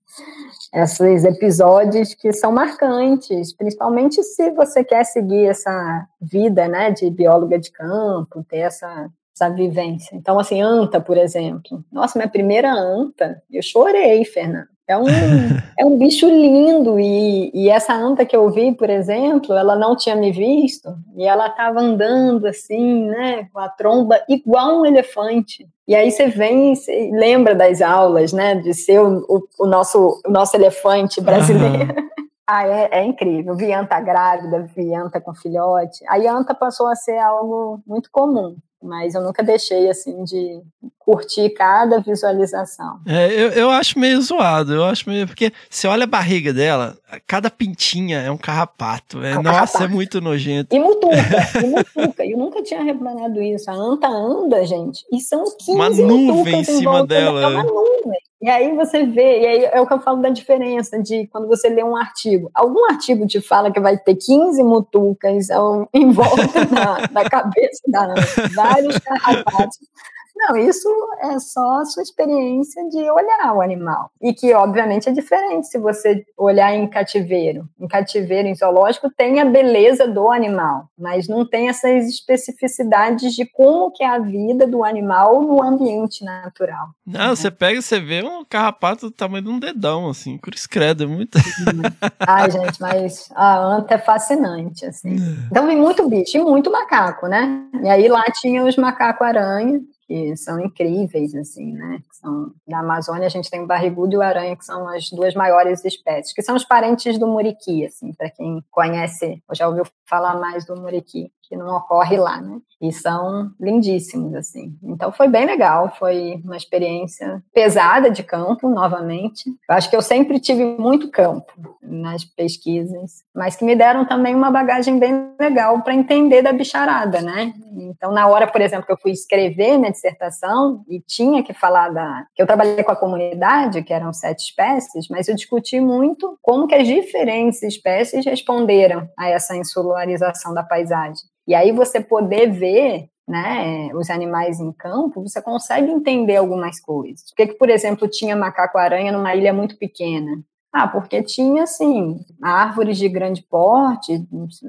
esses episódios que são marcantes, principalmente se você quer seguir essa vida né, de bióloga de campo, ter essa, essa vivência. Então, assim, anta, por exemplo. Nossa, minha primeira anta, eu chorei, Fernando. É um, é um bicho lindo e, e essa anta que eu vi, por exemplo, ela não tinha me visto e ela estava andando assim, né, com a tromba igual um elefante. E aí você vem e lembra das aulas, né, de ser o, o, o nosso, o nosso elefante brasileiro. Uhum. (laughs) Ah, é, é, incrível. Vi anta grávida, vi anta com filhote. A anta passou a ser algo muito comum mas eu nunca deixei assim de curtir cada visualização. É, eu, eu acho meio zoado, eu acho meio porque você olha a barriga dela, cada pintinha é um carrapato. É, é um nossa, carrapato. é muito nojento. E mutuca, e mutuca. Eu nunca tinha reparado isso. A anta anda, gente, e são 15 uma nuvem em cima dela. É uma nuvem. E aí você vê, e aí é o que eu falo da diferença de quando você lê um artigo. Algum artigo te fala que vai ter 15 mutucas em volta da, da cabeça da vários carrapatos. Não, isso é só a sua experiência de olhar o animal. E que, obviamente, é diferente se você olhar em cativeiro. Em cativeiro, em zoológico, tem a beleza do animal, mas não tem essas especificidades de como que é a vida do animal no ambiente natural. Não, né? você pega e você vê um carrapato do tamanho de um dedão, assim, cruz credo, é muito... Ai, gente, mas a anta é fascinante, assim. Então, vem muito bicho e muito macaco, né? E aí lá tinha os macaco-aranha, que são incríveis, assim, né? São, na Amazônia a gente tem o barrigudo e o aranha, que são as duas maiores espécies, que são os parentes do muriqui, assim, para quem conhece, ou já ouviu falar mais do muriqui que não ocorre lá, né? E são lindíssimos, assim. Então foi bem legal, foi uma experiência pesada de campo, novamente. Eu acho que eu sempre tive muito campo nas pesquisas, mas que me deram também uma bagagem bem legal para entender da bicharada, né? Então, na hora, por exemplo, que eu fui escrever minha dissertação e tinha que falar da. que eu trabalhei com a comunidade, que eram sete espécies, mas eu discuti muito como que as diferentes espécies responderam a essa insularização da paisagem. E aí você poder ver né, os animais em campo, você consegue entender algumas coisas. Por que, por exemplo, tinha macaco-aranha numa ilha muito pequena? Ah, porque tinha, assim, árvores de grande porte,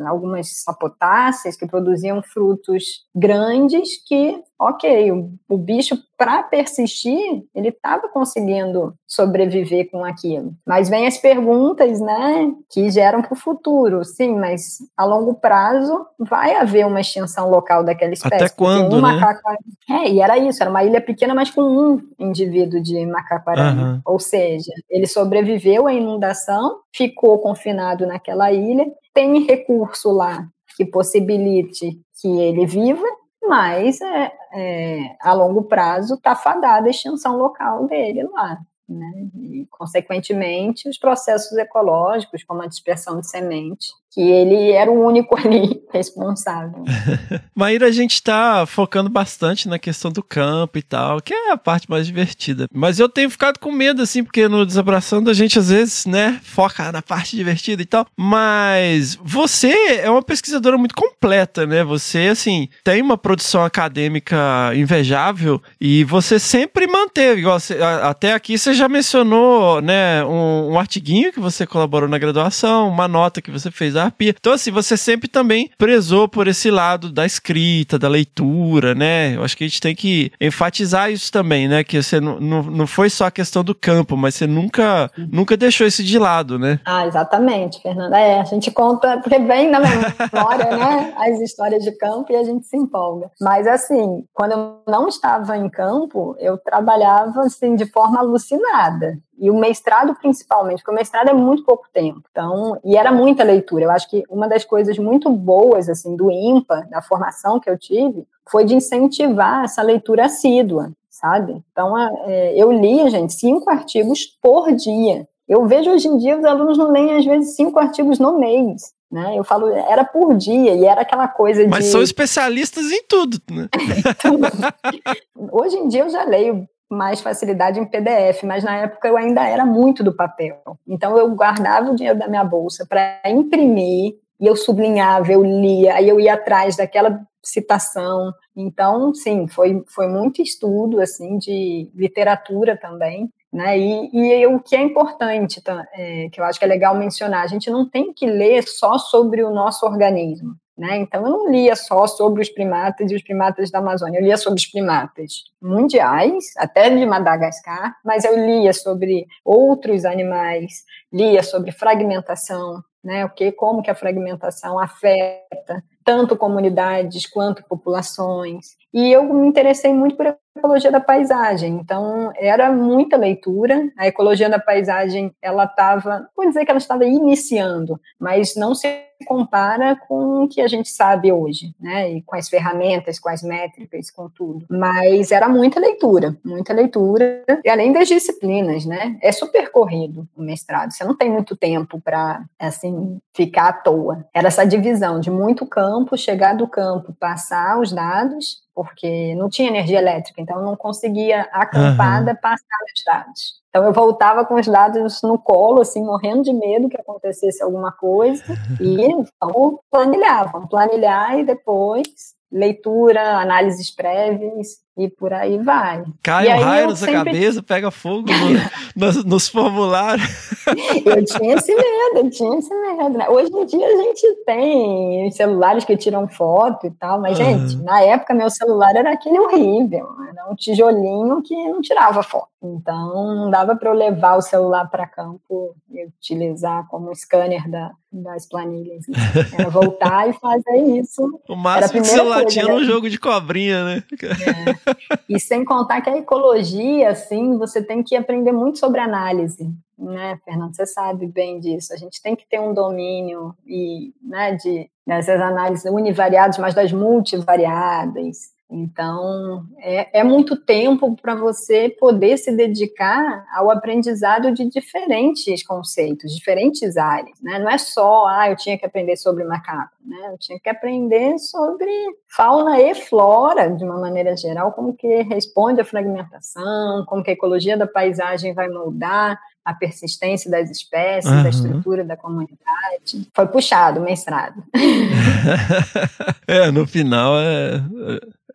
algumas sapotáceas que produziam frutos grandes que ok, o, o bicho, para persistir, ele estava conseguindo sobreviver com aquilo. Mas vem as perguntas, né, que geram para o futuro. Sim, mas a longo prazo vai haver uma extinção local daquela espécie. Até quando, um né? Macaco... É, e era isso, era uma ilha pequena, mas com um indivíduo de macaco-aranha. Uhum. Ou seja, ele sobreviveu à inundação, ficou confinado naquela ilha, tem recurso lá que possibilite que ele viva, mas é, é, a longo prazo está fadada a extinção local dele lá. Né? E, consequentemente, os processos ecológicos, como a dispersão de semente, que ele era o único (laughs) ali responsável. (laughs) Maíra, a gente está focando bastante na questão do campo e tal, que é a parte mais divertida. Mas eu tenho ficado com medo, assim, porque no Desabraçando a gente às vezes, né, foca na parte divertida e tal. Mas você é uma pesquisadora muito completa, né? Você, assim, tem uma produção acadêmica invejável e você sempre manteve, igual até aqui você já mencionou, né, um, um artiguinho que você colaborou na graduação, uma nota que você fez da Então, assim, você sempre também prezou por esse lado da escrita, da leitura, né? Eu acho que a gente tem que enfatizar isso também, né? Que você não, não, não foi só a questão do campo, mas você nunca, nunca deixou isso de lado, né? Ah, exatamente, Fernanda. É, a gente conta, porque vem na memória, né? As histórias de campo e a gente se empolga. Mas, assim, quando eu não estava em campo, eu trabalhava, assim, de forma alucinada. E o mestrado, principalmente, porque o mestrado é muito pouco tempo. Então, e era muita leitura. Eu acho que uma das coisas muito boas, assim, do IMPA, da formação que eu tive, foi de incentivar essa leitura assídua, sabe? Então, é, eu lia, gente, cinco artigos por dia. Eu vejo hoje em dia os alunos não leem, às vezes, cinco artigos no mês. Né? Eu falo, era por dia, e era aquela coisa de. Mas são especialistas em tudo, né? (laughs) Hoje em dia eu já leio mais facilidade em PDF, mas na época eu ainda era muito do papel. Então eu guardava o dinheiro da minha bolsa para imprimir, e eu sublinhava, eu lia, aí eu ia atrás daquela citação. Então, sim, foi, foi muito estudo assim de literatura também. Né? E, e, o que é importante, é, que eu acho que é legal mencionar, a gente não tem que ler só sobre o nosso organismo. Né? Então, eu não lia só sobre os primatas e os primatas da Amazônia, eu lia sobre os primatas mundiais, até de Madagascar, mas eu lia sobre outros animais, lia sobre fragmentação, né? o que, como que a fragmentação afeta tanto comunidades quanto populações. E eu me interessei muito por ecologia da paisagem. Então, era muita leitura. A ecologia da paisagem, ela estava, vou dizer que ela estava iniciando, mas não se compara com o que a gente sabe hoje, né? E com as ferramentas, com as métricas, com tudo. Mas era muita leitura, muita leitura. E além das disciplinas, né? É super corrido o mestrado. Você não tem muito tempo para, assim, ficar à toa. Era essa divisão de muito campo, chegar do campo, passar os dados porque não tinha energia elétrica, então não conseguia acampada uhum. passar os dados. Então eu voltava com os dados no colo, assim, morrendo de medo que acontecesse alguma coisa, e (laughs) vamos planilhar, vamos planilhar e depois leitura, análises prévias e por aí vai. Cai um raio na sua sempre... cabeça, pega fogo no, nos, nos, formulários. (laughs) Eu tinha esse medo, eu tinha esse medo. Né? Hoje em dia a gente tem celulares que tiram foto e tal, mas, uhum. gente, na época meu celular era aquele horrível, era um tijolinho que não tirava foto. Então não dava para eu levar o celular para campo e utilizar como scanner da, das planilhas. Né? Era voltar e fazer isso. O máximo que o celular coisa, tinha né? no jogo de cobrinha, né? É. (laughs) E sem contar que a ecologia, assim, você tem que aprender muito sobre análise, né, Fernando? Você sabe bem disso. A gente tem que ter um domínio e, né, de dessas análises univariadas, mas das multivariadas. Então, é, é muito tempo para você poder se dedicar ao aprendizado de diferentes conceitos, diferentes áreas. Né? Não é só, ah, eu tinha que aprender sobre macaco, né? eu tinha que aprender sobre fauna e flora, de uma maneira geral, como que responde à fragmentação, como que a ecologia da paisagem vai moldar a persistência das espécies, uhum. da estrutura da comunidade. Foi puxado o mestrado. (laughs) é, no final é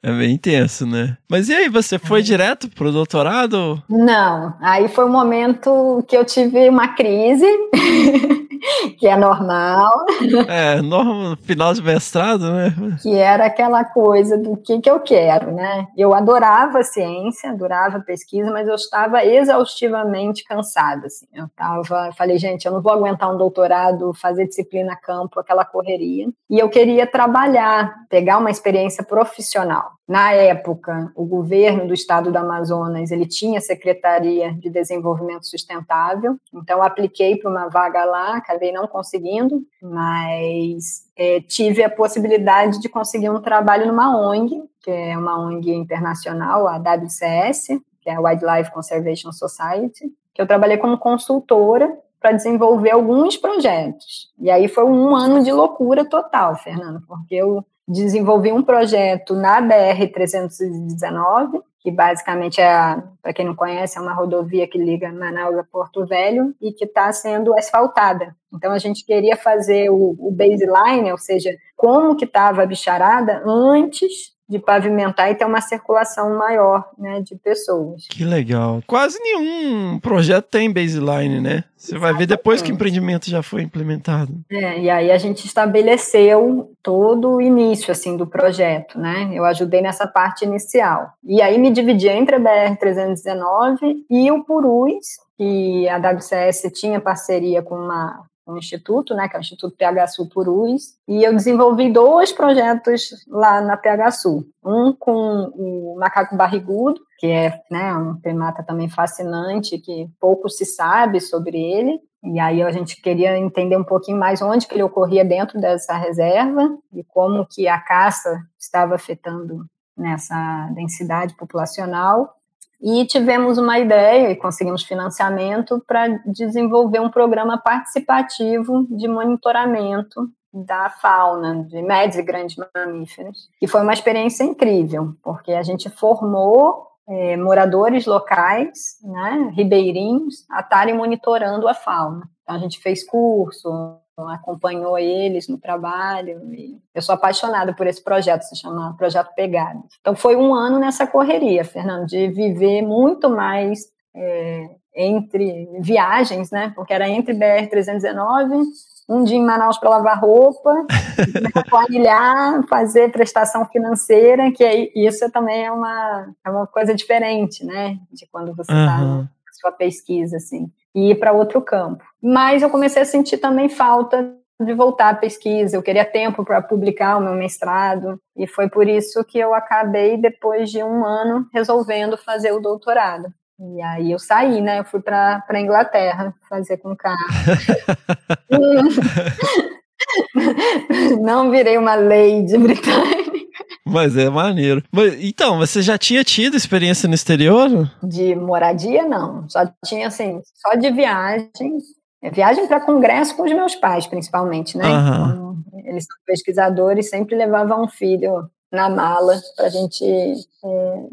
é bem intenso, né? Mas e aí, você foi é. direto pro doutorado? Não, aí foi um momento que eu tive uma crise. (laughs) que é normal. É, no final de mestrado, né? Que era aquela coisa do que, que eu quero, né? Eu adorava ciência, adorava pesquisa, mas eu estava exaustivamente cansada, assim. Eu tava, falei, gente, eu não vou aguentar um doutorado, fazer disciplina campo, aquela correria. E eu queria trabalhar, pegar uma experiência profissional. Na época, o governo do estado do Amazonas, ele tinha Secretaria de Desenvolvimento Sustentável, então apliquei para uma vaga lá, acabei não conseguindo, mas é, tive a possibilidade de conseguir um trabalho numa ONG, que é uma ONG internacional, a WCS, que é a Wildlife Conservation Society, que eu trabalhei como consultora para desenvolver alguns projetos. E aí foi um ano de loucura total, Fernando, porque eu desenvolvi um projeto na BR-319, que basicamente é, para quem não conhece, é uma rodovia que liga Manaus a Porto Velho e que está sendo asfaltada. Então a gente queria fazer o, o baseline, ou seja, como que estava a bicharada antes de pavimentar e ter uma circulação maior né, de pessoas. Que legal. Quase nenhum projeto tem baseline, né? Você vai ver depois que o empreendimento já foi implementado. É, e aí a gente estabeleceu todo o início assim do projeto, né? Eu ajudei nessa parte inicial. E aí me dividi entre a BR 319 e o Purus, que a WCS tinha parceria com uma um instituto, né, que é o Instituto PHSU Purus, e eu desenvolvi dois projetos lá na PHSU. Um com o macaco barrigudo, que é né, um primata também fascinante, que pouco se sabe sobre ele, e aí a gente queria entender um pouquinho mais onde que ele ocorria dentro dessa reserva e como que a caça estava afetando nessa densidade populacional e tivemos uma ideia e conseguimos financiamento para desenvolver um programa participativo de monitoramento da fauna, de médios e grandes mamíferos. E foi uma experiência incrível, porque a gente formou é, moradores locais, né, ribeirinhos, a estarem monitorando a fauna. Então, a gente fez curso, acompanhou eles no trabalho. eu sou apaixonada por esse projeto, se chama Projeto Pegado. Então foi um ano nessa correria, Fernando, de viver muito mais é, entre viagens, né? Porque era entre BR 319 um dia em Manaus para lavar roupa, (laughs) planilhar, fazer prestação financeira, que é, isso também é uma, é uma coisa diferente, né? De quando você está uhum. na sua pesquisa, assim, e ir para outro campo. Mas eu comecei a sentir também falta de voltar à pesquisa, eu queria tempo para publicar o meu mestrado, e foi por isso que eu acabei, depois de um ano, resolvendo fazer o doutorado. E aí eu saí, né? Eu fui para a Inglaterra fazer com carro. (laughs) (laughs) Não virei uma lady britânica. Mas é maneiro. Mas, então, você já tinha tido experiência no exterior? De moradia, não. Só tinha, assim, só de viagem. Viagem para congresso com os meus pais, principalmente, né? Uhum. eles são pesquisadores, sempre levavam um filho na mala para a gente é,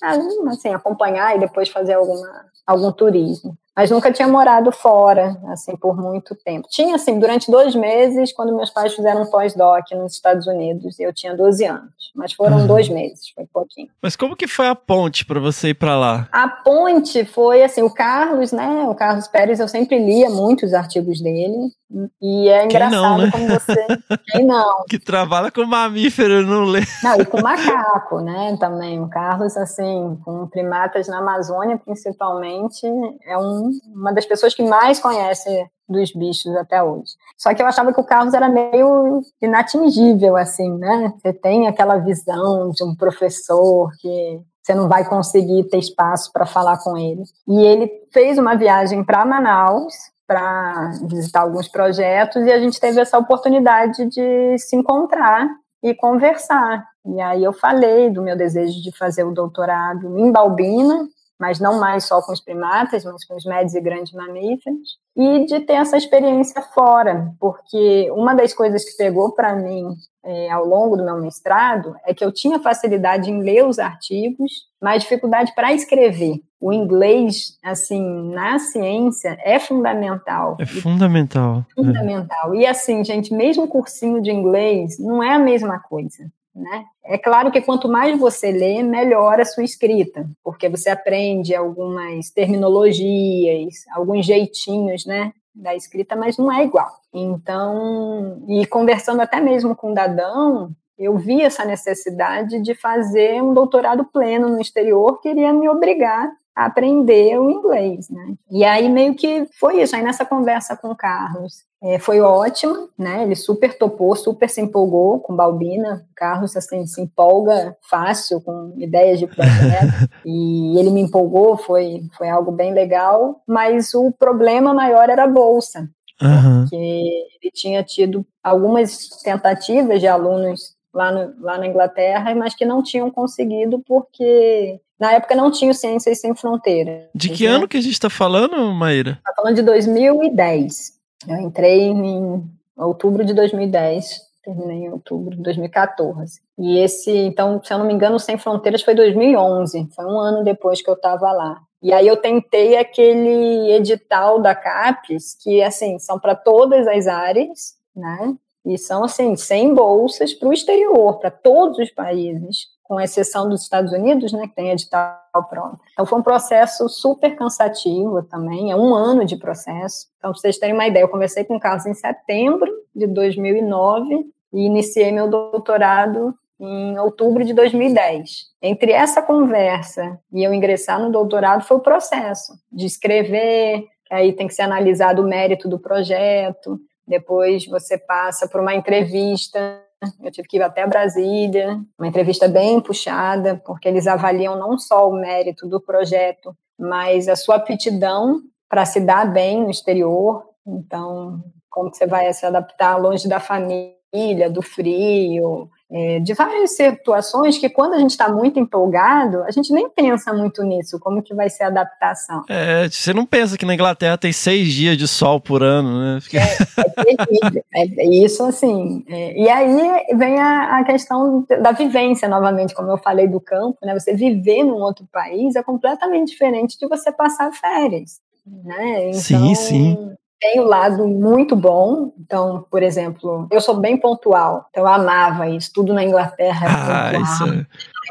assim, acompanhar e depois fazer alguma, algum turismo mas nunca tinha morado fora, assim, por muito tempo. Tinha, assim, durante dois meses, quando meus pais fizeram um pós-doc nos Estados Unidos, eu tinha 12 anos, mas foram uhum. dois meses, foi pouquinho. Mas como que foi a ponte para você ir para lá? A ponte foi, assim, o Carlos, né, o Carlos Pérez, eu sempre lia muitos artigos dele, e é engraçado não, né? como você... Quem não? (laughs) que trabalha com mamífero, não lê. Não, e com macaco, né, também. O Carlos, assim, com primatas na Amazônia, principalmente, é um uma das pessoas que mais conhece dos bichos até hoje. Só que eu achava que o Carlos era meio inatingível, assim, né? Você tem aquela visão de um professor que você não vai conseguir ter espaço para falar com ele. E ele fez uma viagem para Manaus para visitar alguns projetos e a gente teve essa oportunidade de se encontrar e conversar. E aí eu falei do meu desejo de fazer o doutorado em Balbina, mas não mais só com os primatas, mas com os médios e grandes mamíferos, e de ter essa experiência fora, porque uma das coisas que pegou para mim é, ao longo do meu mestrado é que eu tinha facilidade em ler os artigos, mas dificuldade para escrever. O inglês, assim, na ciência é fundamental. É fundamental. Fundamental. É. E assim, gente, mesmo cursinho de inglês não é a mesma coisa. Né? É claro que quanto mais você lê, melhor a sua escrita, porque você aprende algumas terminologias, alguns jeitinhos, né, da escrita, mas não é igual. Então, e conversando até mesmo com o Dadão, eu vi essa necessidade de fazer um doutorado pleno no exterior, queria me obrigar aprender o inglês, né? E aí meio que foi isso. Aí nessa conversa com o Carlos, é, foi ótima, né? Ele super topou, super se empolgou com Balbina. O Carlos assim se empolga fácil com ideias de projeto (laughs) e ele me empolgou, foi foi algo bem legal. Mas o problema maior era a bolsa, uhum. porque ele tinha tido algumas tentativas de alunos lá, no, lá na Inglaterra, mas que não tinham conseguido porque na época não tinha o Ciências Sem Fronteira. De que ano que a gente está falando, Maíra? Está falando de 2010. Eu entrei em outubro de 2010, terminei em outubro de 2014. E esse, então, se eu não me engano, Sem Fronteiras foi 2011, foi um ano depois que eu estava lá. E aí eu tentei aquele edital da CAPES, que, assim, são para todas as áreas, né? E são, assim, 100 bolsas para o exterior, para todos os países, com exceção dos Estados Unidos, né, que tem edital pronto. Então, foi um processo super cansativo também, é um ano de processo. Então, para vocês terem uma ideia, eu comecei com o Carlos em setembro de 2009 e iniciei meu doutorado em outubro de 2010. Entre essa conversa e eu ingressar no doutorado foi o processo de escrever, aí tem que ser analisado o mérito do projeto, depois você passa por uma entrevista. Eu tive que ir até Brasília, uma entrevista bem puxada, porque eles avaliam não só o mérito do projeto, mas a sua aptidão para se dar bem no exterior. Então, como você vai se adaptar longe da família, do frio, é, de várias situações que quando a gente está muito empolgado, a gente nem pensa muito nisso, como que vai ser a adaptação. É, você não pensa que na Inglaterra tem seis dias de sol por ano, né? É, (laughs) é, é isso assim. É, e aí vem a, a, questão da vivência novamente, como eu falei do campo, né? Você viver num outro país é completamente diferente de você passar férias, né? Então, sim, sim tem o lado muito bom. Então, por exemplo, eu sou bem pontual. Então, eu amava isso. Tudo na Inglaterra. Ah, isso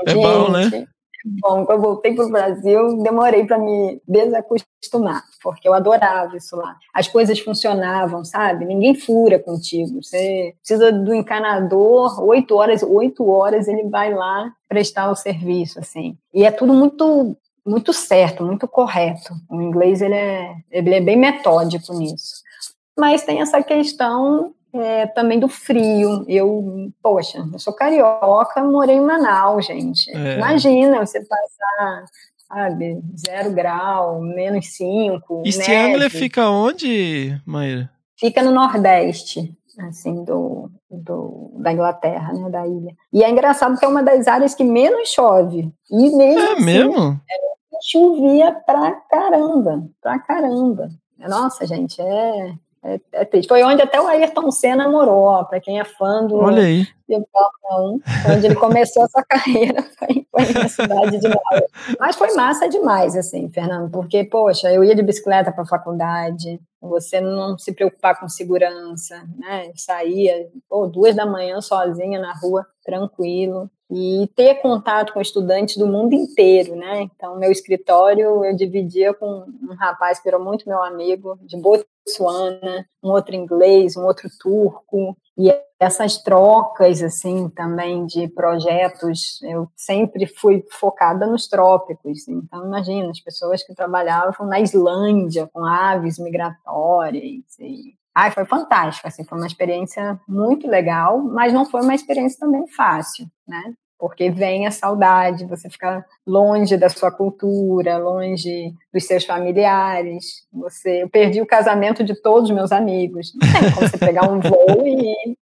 é, é bom, né? Bom, quando eu voltei para o Brasil, demorei para me desacostumar, porque eu adorava isso lá. As coisas funcionavam, sabe? Ninguém fura contigo. Você precisa do encanador, oito horas, oito horas ele vai lá prestar o serviço, assim. E é tudo muito muito certo, muito correto. O inglês ele é, ele é bem metódico nisso. Mas tem essa questão é, também do frio. Eu, poxa, eu sou carioca, morei em Manaus, gente. É. Imagina você passar, sabe, zero grau, menos cinco. East Anglia fica onde, Maíra? Fica no Nordeste, assim, do, do, da Inglaterra, né, da ilha. E é engraçado que é uma das áreas que menos chove. E mesmo é assim, mesmo? É, chovia pra caramba, pra caramba. Nossa, gente, é, é, é, triste. Foi onde até o Ayrton Senna morou, para quem é fã do Olha aí. de Fórmula 1, onde ele começou essa (laughs) carreira, foi, foi na cidade de Nova. Mas foi massa demais, assim, Fernando, porque, poxa, eu ia de bicicleta para a faculdade, você não se preocupar com segurança, né? Saía, pô, duas da manhã sozinha na rua, tranquilo e ter contato com estudantes do mundo inteiro, né? Então, meu escritório eu dividia com um rapaz que era muito meu amigo, de Botsuana, um outro inglês, um outro turco, e essas trocas, assim, também de projetos, eu sempre fui focada nos trópicos. Então, imagina, as pessoas que trabalhavam na Islândia com aves migratórias e Ai, foi fantástico, assim, foi uma experiência muito legal, mas não foi uma experiência também fácil, né? Porque vem a saudade, você fica longe da sua cultura, longe dos seus familiares. Você, eu perdi o casamento de todos os meus amigos. Não tem como você pegar um voo e,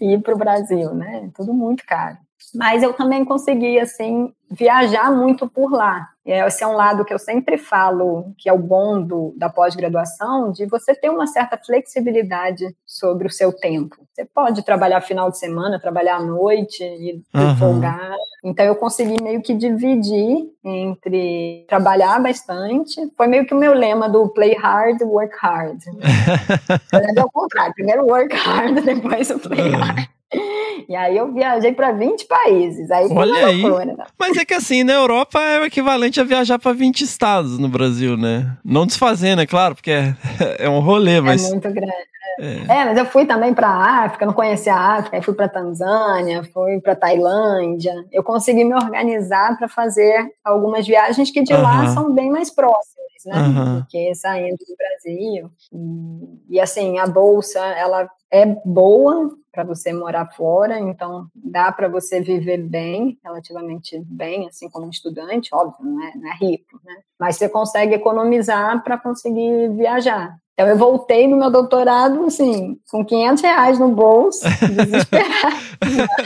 e (laughs) ir para o Brasil, né? Tudo muito caro. Mas eu também consegui assim viajar muito por lá. Esse é um lado que eu sempre falo, que é o bom do, da pós-graduação, de você ter uma certa flexibilidade sobre o seu tempo. Você pode trabalhar final de semana, trabalhar à noite e uhum. folgar. Então eu consegui meio que dividir entre trabalhar bastante. Foi meio que o meu lema do play hard, work hard. (laughs) é o contrário, primeiro work hard, (laughs) depois o play hard. E aí eu viajei para 20 países. Aí Olha aí. Né? Mas é que assim, na Europa é o equivalente a viajar para 20 estados no Brasil, né? Não desfazendo, é claro, porque é, (laughs) é um rolê, mas. É muito grande. É. é, mas eu fui também para a África, não conhecia a África, aí fui para Tanzânia, fui para Tailândia. Eu consegui me organizar para fazer algumas viagens que de lá são bem mais próximas, né? Uh -huh. Do que saindo do Brasil. E, e assim, a bolsa, ela é boa para você morar fora, então dá para você viver bem, relativamente bem, assim como estudante, óbvio, não é, não é rico, né? Mas você consegue economizar para conseguir viajar. Então eu voltei no meu doutorado, assim, com 500 reais no bolso, (laughs) desesperada.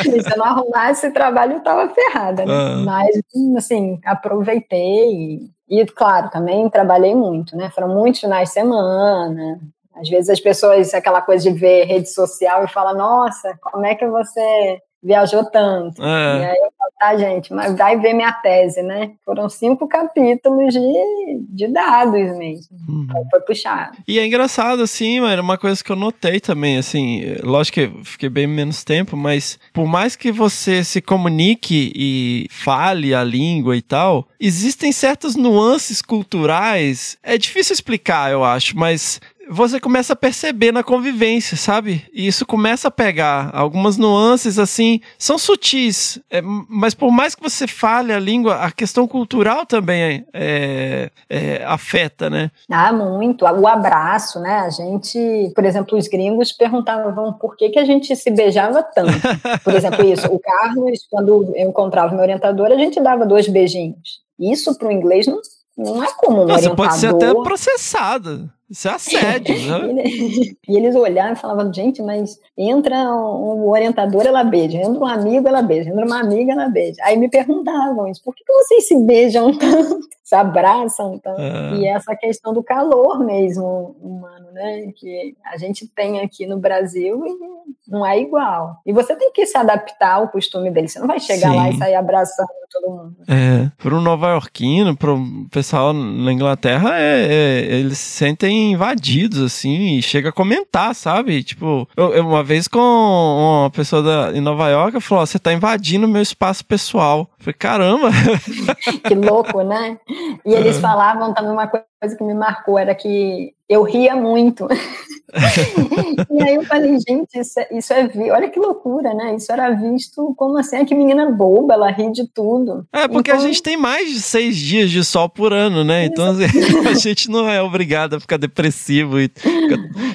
Se eu não arrumasse esse trabalho, eu estava ferrada, né? Uhum. Mas, assim, aproveitei e, e, claro, também trabalhei muito, né? Foram muitos finais de semana, às vezes as pessoas, aquela coisa de ver rede social e fala, nossa, como é que você viajou tanto? É. E aí eu falo, tá, gente, mas vai ver minha tese, né? Foram cinco capítulos de, de dados mesmo. Uhum. Então foi puxado. E é engraçado, assim, mano, uma coisa que eu notei também, assim, lógico que eu fiquei bem menos tempo, mas por mais que você se comunique e fale a língua e tal, existem certas nuances culturais. É difícil explicar, eu acho, mas você começa a perceber na convivência, sabe? E isso começa a pegar. Algumas nuances, assim, são sutis, é, mas por mais que você fale a língua, a questão cultural também é, é, afeta, né? Ah, muito. O abraço, né? A gente, por exemplo, os gringos perguntavam por que, que a gente se beijava tanto. (laughs) Por exemplo, isso. O Carlos, quando eu encontrava meu orientador, a gente dava dois beijinhos. Isso para o inglês não, não é comum. Não, você pode ser até processado. Isso é assédio, (laughs) né? e eles olhavam e falavam, gente, mas entra um orientador, ela beija, entra um amigo, ela beija, entra uma amiga, ela beija. Aí me perguntavam isso, por que, vocês se beijam tanto, (laughs) se abraçam tanto? Ah. E essa questão do calor mesmo humano, né? Que a gente tem aqui no Brasil e não é igual. E você tem que se adaptar ao costume deles. Você não vai chegar Sim. lá e sair abraçando todo mundo. É, para um nova-iorquino, para o pessoal na Inglaterra, é, é, eles se sentem invadidos, assim, e chega a comentar, sabe? Tipo, eu, eu, uma vez com uma pessoa da, em Nova York, falou: você tá invadindo meu espaço pessoal. Eu falei, caramba! (laughs) que louco, né? E eles falavam também uma coisa que me marcou, era que eu ria muito. (laughs) e aí eu falei, gente, isso é, isso é, olha que loucura, né? Isso era visto como assim, ah, que menina boba, ela ri de tudo. É, porque então... a gente tem mais de seis dias de sol por ano, né? Então assim, (laughs) a gente não é obrigado a ficar depressivo e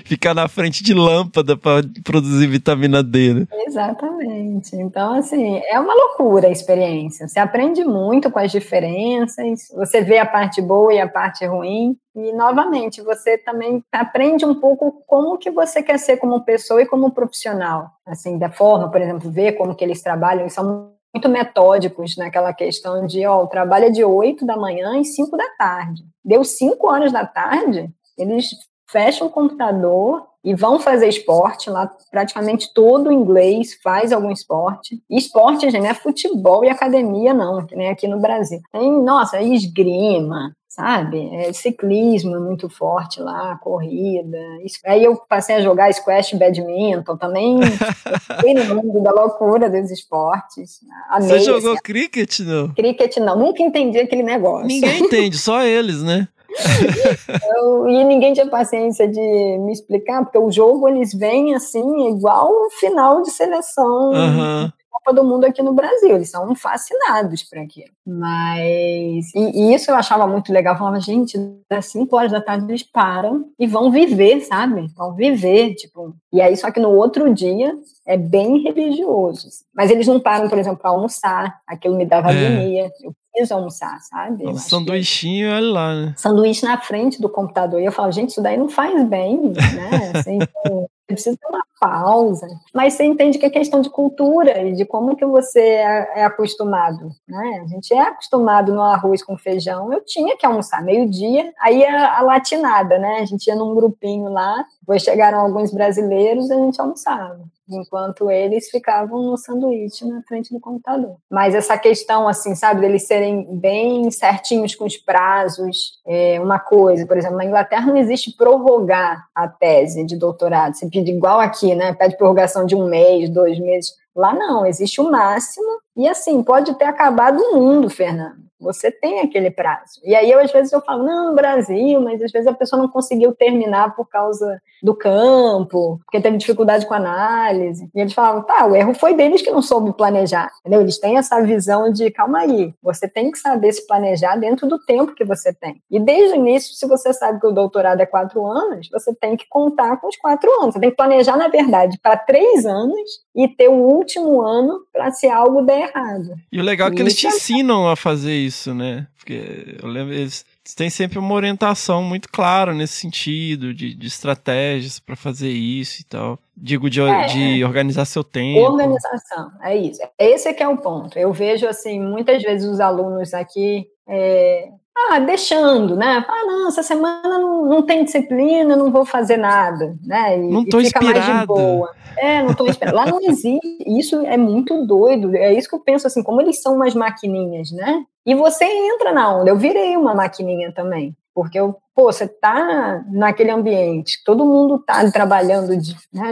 ficar na frente de lâmpada para produzir vitamina D, né? Exatamente. Então, assim, é uma loucura a experiência. Você aprende muito com as diferenças, você vê a parte boa e a parte ruim, e, novamente, você também aprende um pouco como que você quer ser como pessoa e como profissional. Assim, da forma, por exemplo, ver como que eles trabalham, eles são muito metódicos naquela questão de, ó, o trabalho é de 8 da manhã e 5 da tarde. Deu 5 horas da tarde, eles fecham o computador e vão fazer esporte lá, praticamente todo inglês faz algum esporte. E esporte, gente, não é futebol e academia, não, que nem aqui no Brasil. Tem, nossa, esgrima, sabe? É, ciclismo é muito forte lá, corrida. Isso. Aí eu passei a jogar squash badminton, também (laughs) fui no mundo da loucura dos esportes. Amei, Você jogou cricket, não? Cricket não, nunca entendi aquele negócio. Ninguém entende, só eles, né? (laughs) eu, e ninguém tinha paciência de me explicar, porque o jogo eles vêm assim, igual um final de seleção. Uhum. Copa do Mundo aqui no Brasil. Eles são fascinados por aquilo. Mas. E, e, isso eu achava muito legal. Eu falava, gente, das 5 horas da tarde eles param e vão viver, sabe? Vão viver, tipo. E aí, só que no outro dia é bem religioso. Mas eles não param, por exemplo, para almoçar. Aquilo me dava é. agonia. Eu preciso almoçar, sabe? Um sanduichinho, olha lá, né? Sanduíche na frente do computador. E eu falo, gente, isso daí não faz bem, né? Assim, (laughs) precisa ter uma pausa. Mas você entende que é questão de cultura e de como que você é, é acostumado, né? A gente é acostumado no arroz com feijão. Eu tinha que almoçar meio-dia, aí a, a latinada, né? A gente ia num grupinho lá, depois chegaram alguns brasileiros, a gente almoçava enquanto eles ficavam no sanduíche na frente do computador. Mas essa questão, assim, sabe, deles serem bem certinhos com os prazos, é uma coisa, por exemplo, na Inglaterra não existe prorrogar a tese de doutorado, você pede igual aqui, né, pede prorrogação de um mês, dois meses, lá não, existe o máximo, e assim, pode ter acabado o mundo, Fernando. Você tem aquele prazo. E aí, eu, às vezes, eu falo, não, Brasil, mas às vezes a pessoa não conseguiu terminar por causa do campo, porque teve dificuldade com a análise. E eles falavam, tá, o erro foi deles que não soube planejar. Entendeu? Eles têm essa visão de, calma aí, você tem que saber se planejar dentro do tempo que você tem. E desde o início, se você sabe que o doutorado é quatro anos, você tem que contar com os quatro anos. Você tem que planejar, na verdade, para três anos e ter o último ano para se algo der errado. E o legal é que eles te é ensinam a fazer isso, né? Porque eu lembro, eles têm sempre uma orientação muito clara nesse sentido, de, de estratégias para fazer isso e tal. Digo, de, é, de organizar seu tempo. Organização, é isso. Esse é que é o ponto. Eu vejo, assim, muitas vezes os alunos aqui é, ah, deixando, né? Ah, não, essa semana não, não tem disciplina, não vou fazer nada, né? E, não tô e fica mais de boa. É, não tô esperando. Lá não existe. Isso é muito doido. É isso que eu penso assim, como eles são umas maquininhas, né? E você entra na onda. Eu virei uma maquininha também. Porque eu, pô, você tá naquele ambiente, todo mundo tá trabalhando de, né,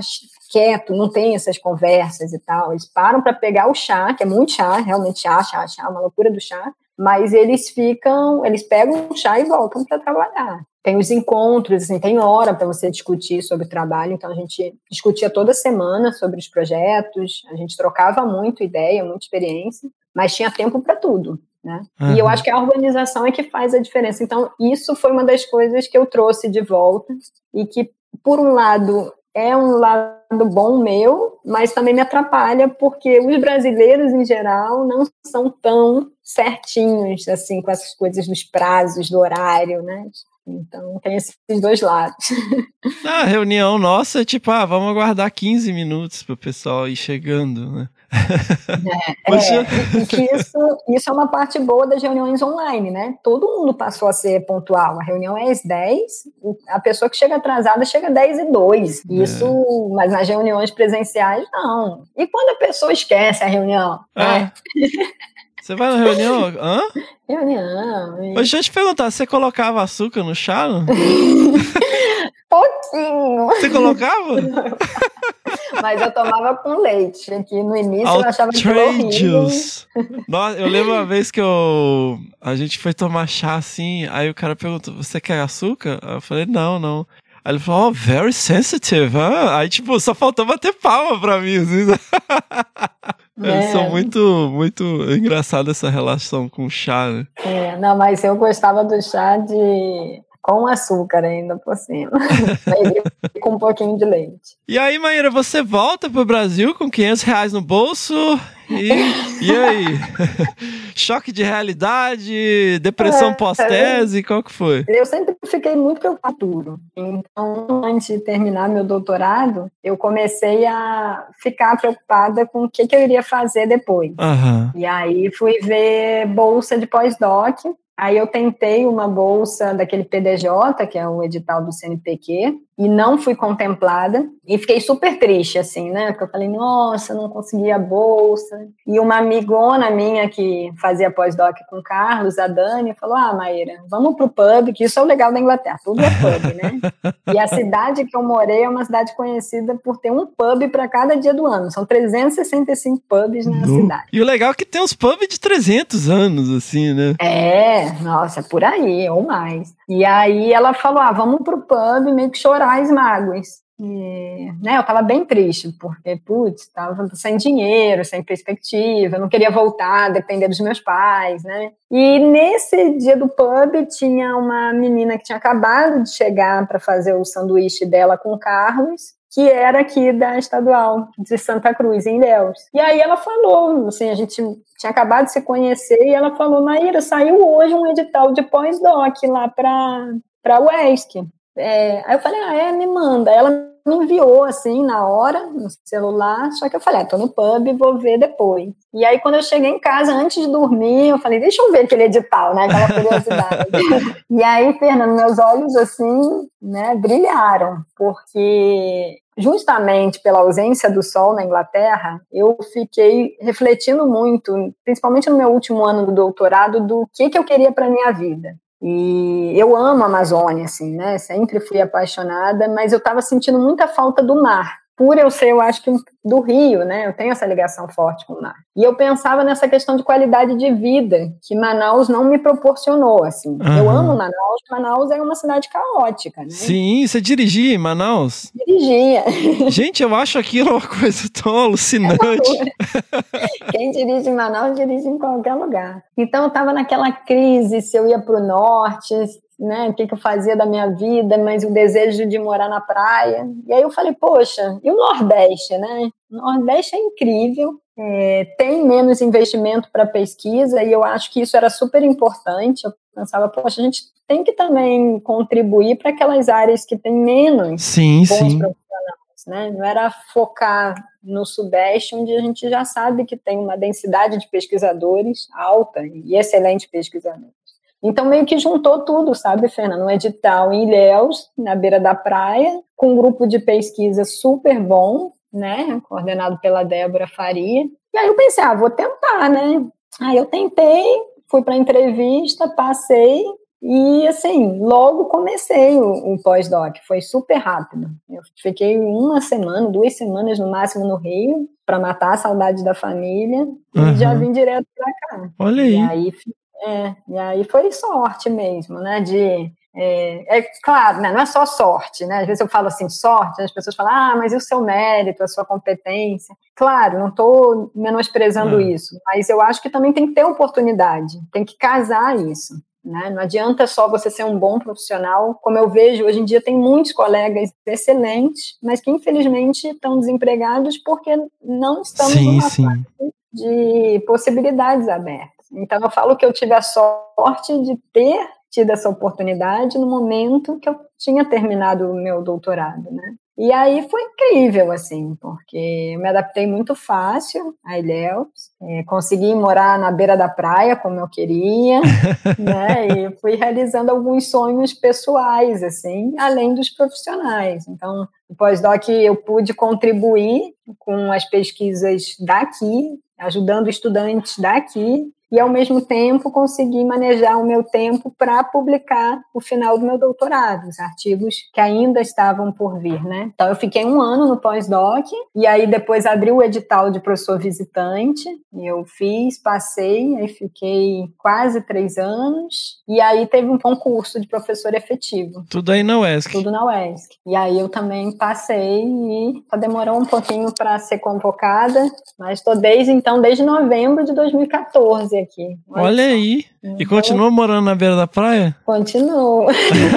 quieto, não tem essas conversas e tal. Eles param para pegar o chá, que é muito chá, realmente chá, chá, chá, uma loucura do chá mas eles ficam, eles pegam o chá e voltam para trabalhar. Tem os encontros, assim, tem hora para você discutir sobre o trabalho, então a gente discutia toda semana sobre os projetos, a gente trocava muito ideia, muita experiência, mas tinha tempo para tudo. Né? Uhum. E eu acho que a organização é que faz a diferença. Então, isso foi uma das coisas que eu trouxe de volta e que, por um lado, é um lado bom meu, mas também me atrapalha porque os brasileiros em geral não são tão certinhos assim com essas coisas dos prazos, do horário, né? Então tem esses dois lados. A (laughs) reunião nossa tipo, ah, vamos aguardar 15 minutos para o pessoal ir chegando, né? É, é, que isso, isso é uma parte boa das reuniões online, né? Todo mundo passou a ser pontual. A reunião é às 10, a pessoa que chega atrasada chega às 10 e 2. É. Isso, é. mas nas reuniões presenciais, não. E quando a pessoa esquece a reunião? É. Né? Você vai na reunião? Hã? Reunião. Mas deixa eu te perguntar, você colocava açúcar no chá? (laughs) Pouquinho. Você colocava? (laughs) Mas eu tomava com leite. Que no início eu achava que era horrível. (laughs) Nossa, eu lembro uma vez que eu. A gente foi tomar chá assim, aí o cara perguntou: Você quer açúcar? Eu falei: Não, não. Aí ele falou: Oh, very sensitive. huh?" Aí, tipo, só faltou bater palma pra mim. Assim. (laughs) Eles É. são muito, muito engraçada essa relação com o chá, né? É, não, mas eu gostava do chá de com açúcar ainda por cima. (laughs) Com um pouquinho de leite. E aí, Maíra, você volta pro Brasil com 500 reais no bolso e, e aí? (laughs) Choque de realidade, depressão É, pós-tese, qual que foi? Eu sempre fiquei muito preocupada. Então, antes de terminar meu doutorado, eu comecei a ficar preocupada com o que, que eu iria fazer depois. Aham. E aí fui ver bolsa de pós-doc. Aí eu tentei uma bolsa daquele PDJ, que é o edital do CNPq, e não fui contemplada. E fiquei super triste, assim, né? Porque eu falei, nossa, não consegui a bolsa. E uma amigona minha que fazia pós-doc com o Carlos, a Dani, falou: Ah, Maíra, vamos pro pub, que isso é o legal da Inglaterra, tudo é pub, né? (laughs) E a cidade que eu morei é uma cidade conhecida por ter um pub para cada dia do ano. São 365 pubs na cidade. E o legal é que tem uns pubs de 300 anos, assim, né? É, nossa, por aí, ou mais. E aí ela falou: ah, vamos pro pub meio que chorar as mágoas. E, né, eu tava bem triste, porque, putz, tava sem dinheiro, sem perspectiva, não queria voltar, depender dos meus pais, né? E nesse dia do pub tinha uma menina que tinha acabado de chegar para fazer o sanduíche dela com o Carlos, que era aqui da estadual de Santa Cruz, em Ilhéus. E aí ela falou, assim, a gente tinha acabado de se conhecer, e ela falou, Maíra, saiu hoje um edital de pós-doc lá para para UESC. É, aí eu falei, ah, é, me manda. Ela me enviou, assim, na hora, no celular, só que eu falei, ah, tô no pub, vou ver depois. E aí, quando eu cheguei em casa, antes de dormir, eu falei, deixa eu ver aquele edital, né, aquela curiosidade. (laughs) e aí, Fernando, meus olhos, assim, né, brilharam, porque justamente pela ausência do sol na Inglaterra, eu fiquei refletindo muito, principalmente no meu último ano do doutorado, do que, que eu queria para minha vida. E eu amo a Amazônia, assim, né? Sempre fui apaixonada, mas eu estava sentindo muita falta do mar. Por eu ser, eu acho que do Rio, né? Eu tenho essa ligação forte com o mar. E eu pensava nessa questão de qualidade de vida que Manaus não me proporcionou, assim. Eu Aham. amo Manaus, Manaus é uma cidade caótica, né? Sim, você dirigia em Manaus? Dirigia. (laughs) Gente, eu acho aquilo uma coisa tão alucinante. Quem dirige em Manaus dirige em qualquer lugar. Então eu estava naquela crise se eu ia para o norte, né? O que, que eu fazia da minha vida, mas o desejo de morar na praia. E aí eu falei, poxa, e o Nordeste, né? O Nordeste é incrível. é, tem menos investimento para pesquisa e eu acho que isso era super importante. Eu pensava, poxa, a gente tem que também contribuir para aquelas áreas que têm menos Sim, bons sim. profissionais, né? Não era focar no Sudeste, onde a gente já sabe que tem uma densidade de pesquisadores alta e excelentes pesquisadores. Então, meio que juntou tudo, sabe, Fernando? Um edital em Ilhéus, na beira da praia, com um grupo de pesquisa super bom, né? Coordenado pela Débora Faria. E aí eu pensei, ah, vou tentar, né? Aí eu tentei, fui para a entrevista, passei, e assim, logo comecei o, o pós-doc, foi super rápido. Eu fiquei uma semana, duas semanas no máximo no Rio, para matar a saudade da família, Uhum. e já vim direto para cá. Olha E aí. aí, é, e aí foi sorte mesmo, né? De, é, é claro, né, não é só sorte, né? Às vezes eu falo assim, sorte, as pessoas falam, ah, mas e o seu mérito, a sua competência? Claro, não estou menosprezando Ah. isso, mas eu acho que também tem que ter oportunidade, tem que casar isso. Né? Não adianta só você ser um bom profissional, como eu vejo hoje em dia tem muitos colegas excelentes, mas que infelizmente estão desempregados porque não estamos Sim, numa sim. de possibilidades abertas. Então, eu falo que eu tive a sorte de ter tido essa oportunidade no momento que eu tinha terminado o meu doutorado, né? E aí foi incrível, assim, porque eu me adaptei muito fácil a Ilhéus, é, consegui morar na beira da praia como eu queria, (laughs) né? E fui realizando alguns sonhos pessoais, assim, além dos profissionais. Então, pós-doc eu pude contribuir com as pesquisas daqui, ajudando estudantes daqui, e ao mesmo tempo conseguir manejar o meu tempo para publicar o final do meu doutorado, os artigos que ainda estavam por vir, né? Então eu fiquei um ano no pós-doc e aí depois abri o edital de professor visitante, e eu fiz, passei, aí fiquei quase três anos e aí teve um concurso de professor efetivo. Tudo aí na UESC. Tudo na UESC. E aí eu também passei e só demorou um pouquinho para ser convocada, mas estou desde então, desde novembro de 2014 aqui. Olha, Olha aí. Então, e continua morando na beira da praia? Continuo.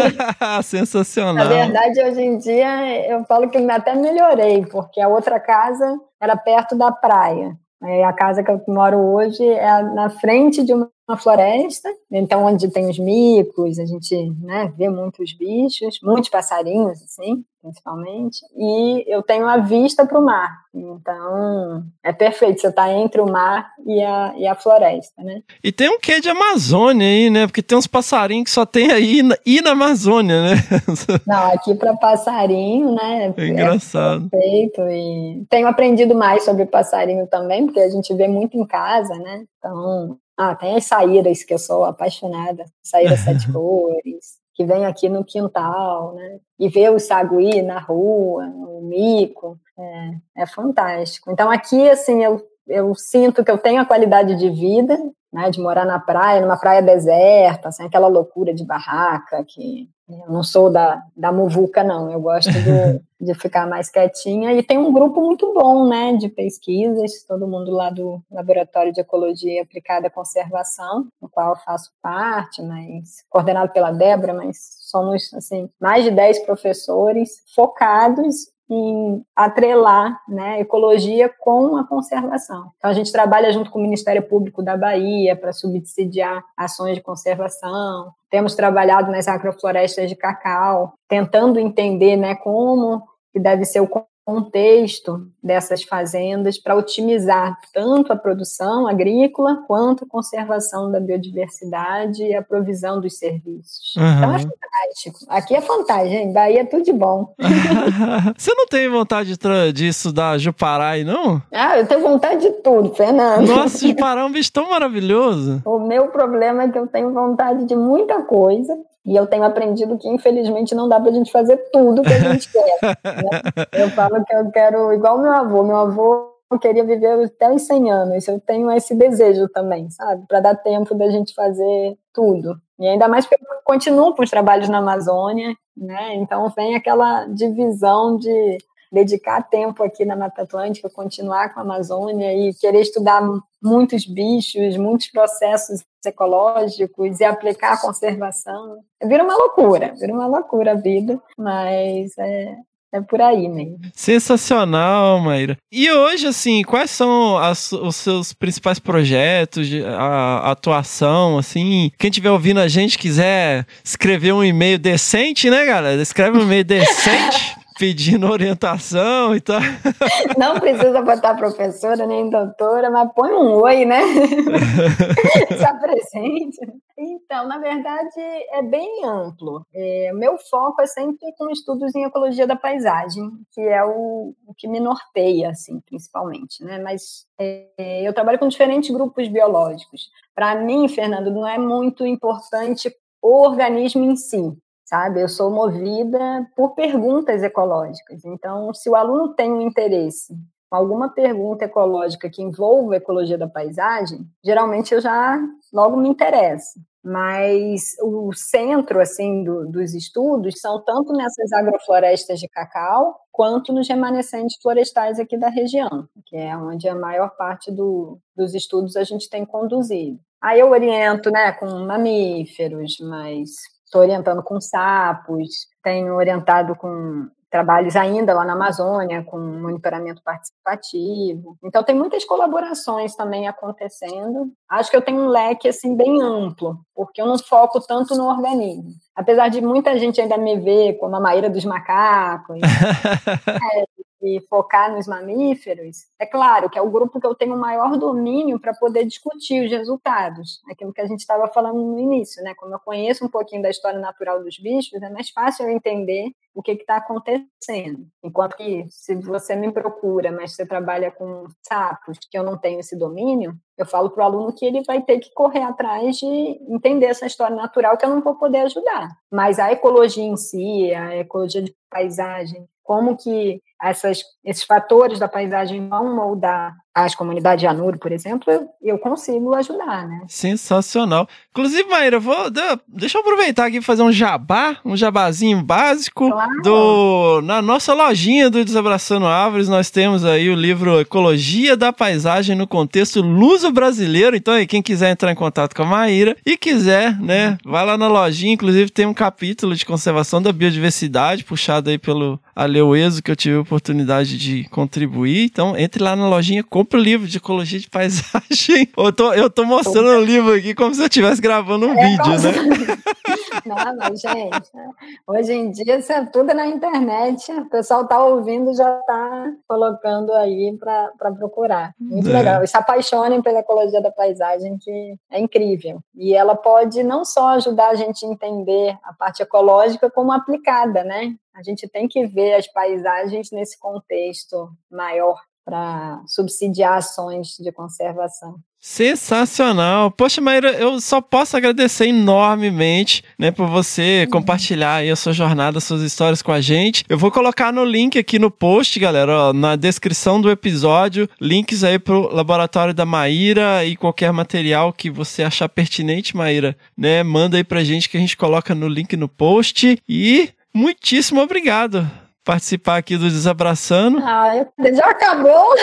(laughs) Sensacional. Na verdade, hoje em dia, eu falo que até melhorei, porque a outra casa era perto da praia. A casa que eu moro hoje é na frente de uma floresta, então onde tem os micos, a gente né, vê muitos bichos, muitos passarinhos, assim principalmente, e eu tenho a vista para o mar. Então, é perfeito, você está entre o mar e a, e a floresta, né? E tem um quê de Amazônia aí, né? Porque tem uns passarinhos que só tem aí na, e na Amazônia, né? (laughs) Não, aqui para passarinho, né? É engraçado. É perfeito, e tenho aprendido mais sobre passarinho também, porque a gente vê muito em casa, né? Então, ah, tem as saíras que eu sou apaixonada, saíra sete (laughs) cores, que vem aqui no quintal, né? E vê o sagui na rua, o mico, é, é fantástico. Então aqui, assim, eu, eu sinto que eu tenho a qualidade de vida, né, de morar na praia, numa praia deserta, assim, aquela loucura de barraca, que eu não sou da, da muvuca, não, eu gosto do, (laughs) de ficar mais quietinha, e tem um grupo muito bom, né, de pesquisas, todo mundo lá do Laboratório de Ecologia Aplicada à Conservação, no qual eu faço parte, mas coordenado pela Débora, mas somos, assim, mais de 10 professores focados em atrelar né, ecologia com a conservação. Então, a gente trabalha junto com o Ministério Público da Bahia para subsidiar ações de conservação. Temos trabalhado nas agroflorestas de cacau, tentando entender né, como que deve ser o contexto dessas fazendas para otimizar tanto a produção agrícola quanto a conservação da biodiversidade e a provisão dos serviços. Uhum. Então é fantástico. Aqui é fantástico. Bahia é tudo de bom. (laughs) Você não tem vontade de, estudar Juparai, não? Ah, eu tenho vontade de tudo, Fernando. Nossa, (laughs) Juparai é um bicho tão maravilhoso. O meu problema é que eu tenho vontade de muita coisa, e eu tenho aprendido que, infelizmente, não dá para a gente fazer tudo que a gente (laughs) quer. Né? Eu falo que eu quero, igual meu avô, meu avô queria viver até os 100 anos. Eu tenho esse desejo também, sabe? Para dar tempo da gente fazer tudo. E ainda mais porque eu continuo com os trabalhos na Amazônia, né? Então vem aquela divisão de dedicar tempo aqui na Mata Atlântica, continuar com a Amazônia e querer estudar muitos bichos, muitos processos ecológicos e aplicar a conservação. Vira uma loucura, vira uma loucura a vida, mas é, é por aí mesmo. Sensacional, Maíra. E hoje, assim, quais são as, os seus principais projetos, a, a, atuação, assim? Quem estiver ouvindo a gente quiser escrever um e-mail decente, né, galera? Escreve um e-mail decente. (laughs) pedindo orientação e tal. (laughs) Não precisa botar professora nem doutora, mas põe um oi, né? (laughs) Se apresente. Então, na verdade, é bem amplo. É, meu foco é sempre com estudos em ecologia da paisagem, que é o, o que me norteia, assim, principalmente, né? Mas é, eu trabalho com diferentes grupos biológicos. Para mim, Fernando, não é muito importante o organismo em si, sabe? Eu sou movida por perguntas ecológicas. Então, se o aluno tem um interesse com alguma pergunta ecológica que envolva a ecologia da paisagem, geralmente eu já logo me interesso. Mas o centro assim do, dos estudos são tanto nessas agroflorestas de cacau quanto nos remanescentes florestais aqui da região, que é onde a maior parte do, dos estudos a gente tem conduzido. Aí eu oriento, né, com mamíferos, mas estou orientando com sapos, tenho orientado com trabalhos ainda lá na Amazônia, com monitoramento participativo. Então, tem muitas colaborações também acontecendo. Acho que eu tenho um leque assim bem amplo, porque eu não foco tanto no organismo. Apesar de muita gente ainda me ver como a Maíra dos macacos. (laughs) é, e focar nos mamíferos, é claro que é o grupo que eu tenho maior domínio para poder discutir os resultados. Aquilo que a gente estava falando no início, né? Como eu conheço um pouquinho da história natural dos bichos, é mais fácil eu entender o que está acontecendo. Enquanto que, se você me procura, mas você trabalha com sapos, que eu não tenho esse domínio, eu falo para o aluno que ele vai ter que correr atrás de entender essa história natural que eu não vou poder ajudar. Mas a ecologia em si, a ecologia de paisagem, como que essas, esses fatores da paisagem vão moldar as comunidades de Anuro, por exemplo, eu, eu, consigo ajudar, né? Sensacional. Inclusive, Maíra, vou, deixa eu aproveitar aqui e fazer um jabá, um jabazinho básico claro. do na nossa lojinha do Desabraçando Árvores, nós temos aí o livro Ecologia da Paisagem no contexto luso-brasileiro. Então, aí, quem quiser entrar em contato com a Maíra e quiser, né, vai lá na lojinha, inclusive tem um capítulo de conservação da biodiversidade puxado aí pelo Aleueso que eu tive oportunidade de contribuir. Então, entre lá na lojinha, compre o livro de ecologia de paisagem. (laughs) Eu tô, eu tô mostrando o livro aqui como se eu estivesse gravando um é, vídeo, né? (laughs) Não, mas, gente, hoje em dia isso é tudo na internet. O pessoal tá ouvindo já tá colocando aí para procurar. Muito é. legal. E se apaixonem pela ecologia da paisagem, que é incrível. E ela pode não só ajudar a gente a entender a parte ecológica, como aplicada, né? A gente tem que ver as paisagens nesse contexto maior para subsidiar ações de conservação. Sensacional. Poxa, Maíra, eu só posso agradecer enormemente, né, por você uhum. compartilhar aí a sua jornada, suas histórias com a gente. Eu vou colocar no link aqui no post, galera, ó, na descrição do episódio, links aí pro laboratório da Maíra e qualquer material que você achar pertinente, Maíra, né, manda aí pra gente que a gente coloca no link no post e muitíssimo obrigado participar aqui do Desabraçando. Ah, já acabou?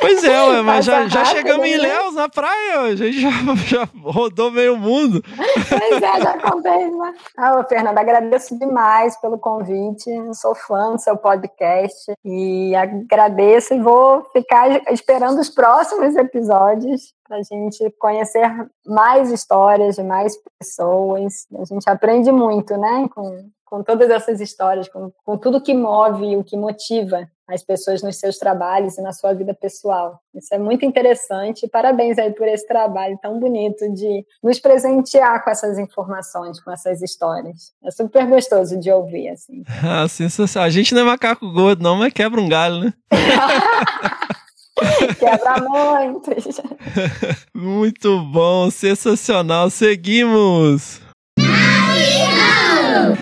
Pois é, ué, mas já, já chegamos né? em Léus, na praia, a gente já, (laughs) já rodou meio mundo. Pois é, já contei. Né? Ah, Fernanda, agradeço demais pelo convite, sou fã do seu podcast e agradeço e vou ficar esperando os próximos episódios para a gente conhecer mais histórias de mais pessoas. A gente aprende muito, né, com, com todas essas histórias, com, com tudo que move, o que motiva as pessoas nos seus trabalhos e na sua vida pessoal. Isso é muito interessante. Parabéns aí por esse trabalho tão bonito de nos presentear com essas informações, com essas histórias. É super gostoso de ouvir, assim. (laughs) Ah, sensacional. A gente não é macaco gordo, não, mas quebra um galho, né? (laughs) Quebra muito. (laughs) Muito bom, sensacional. Seguimos.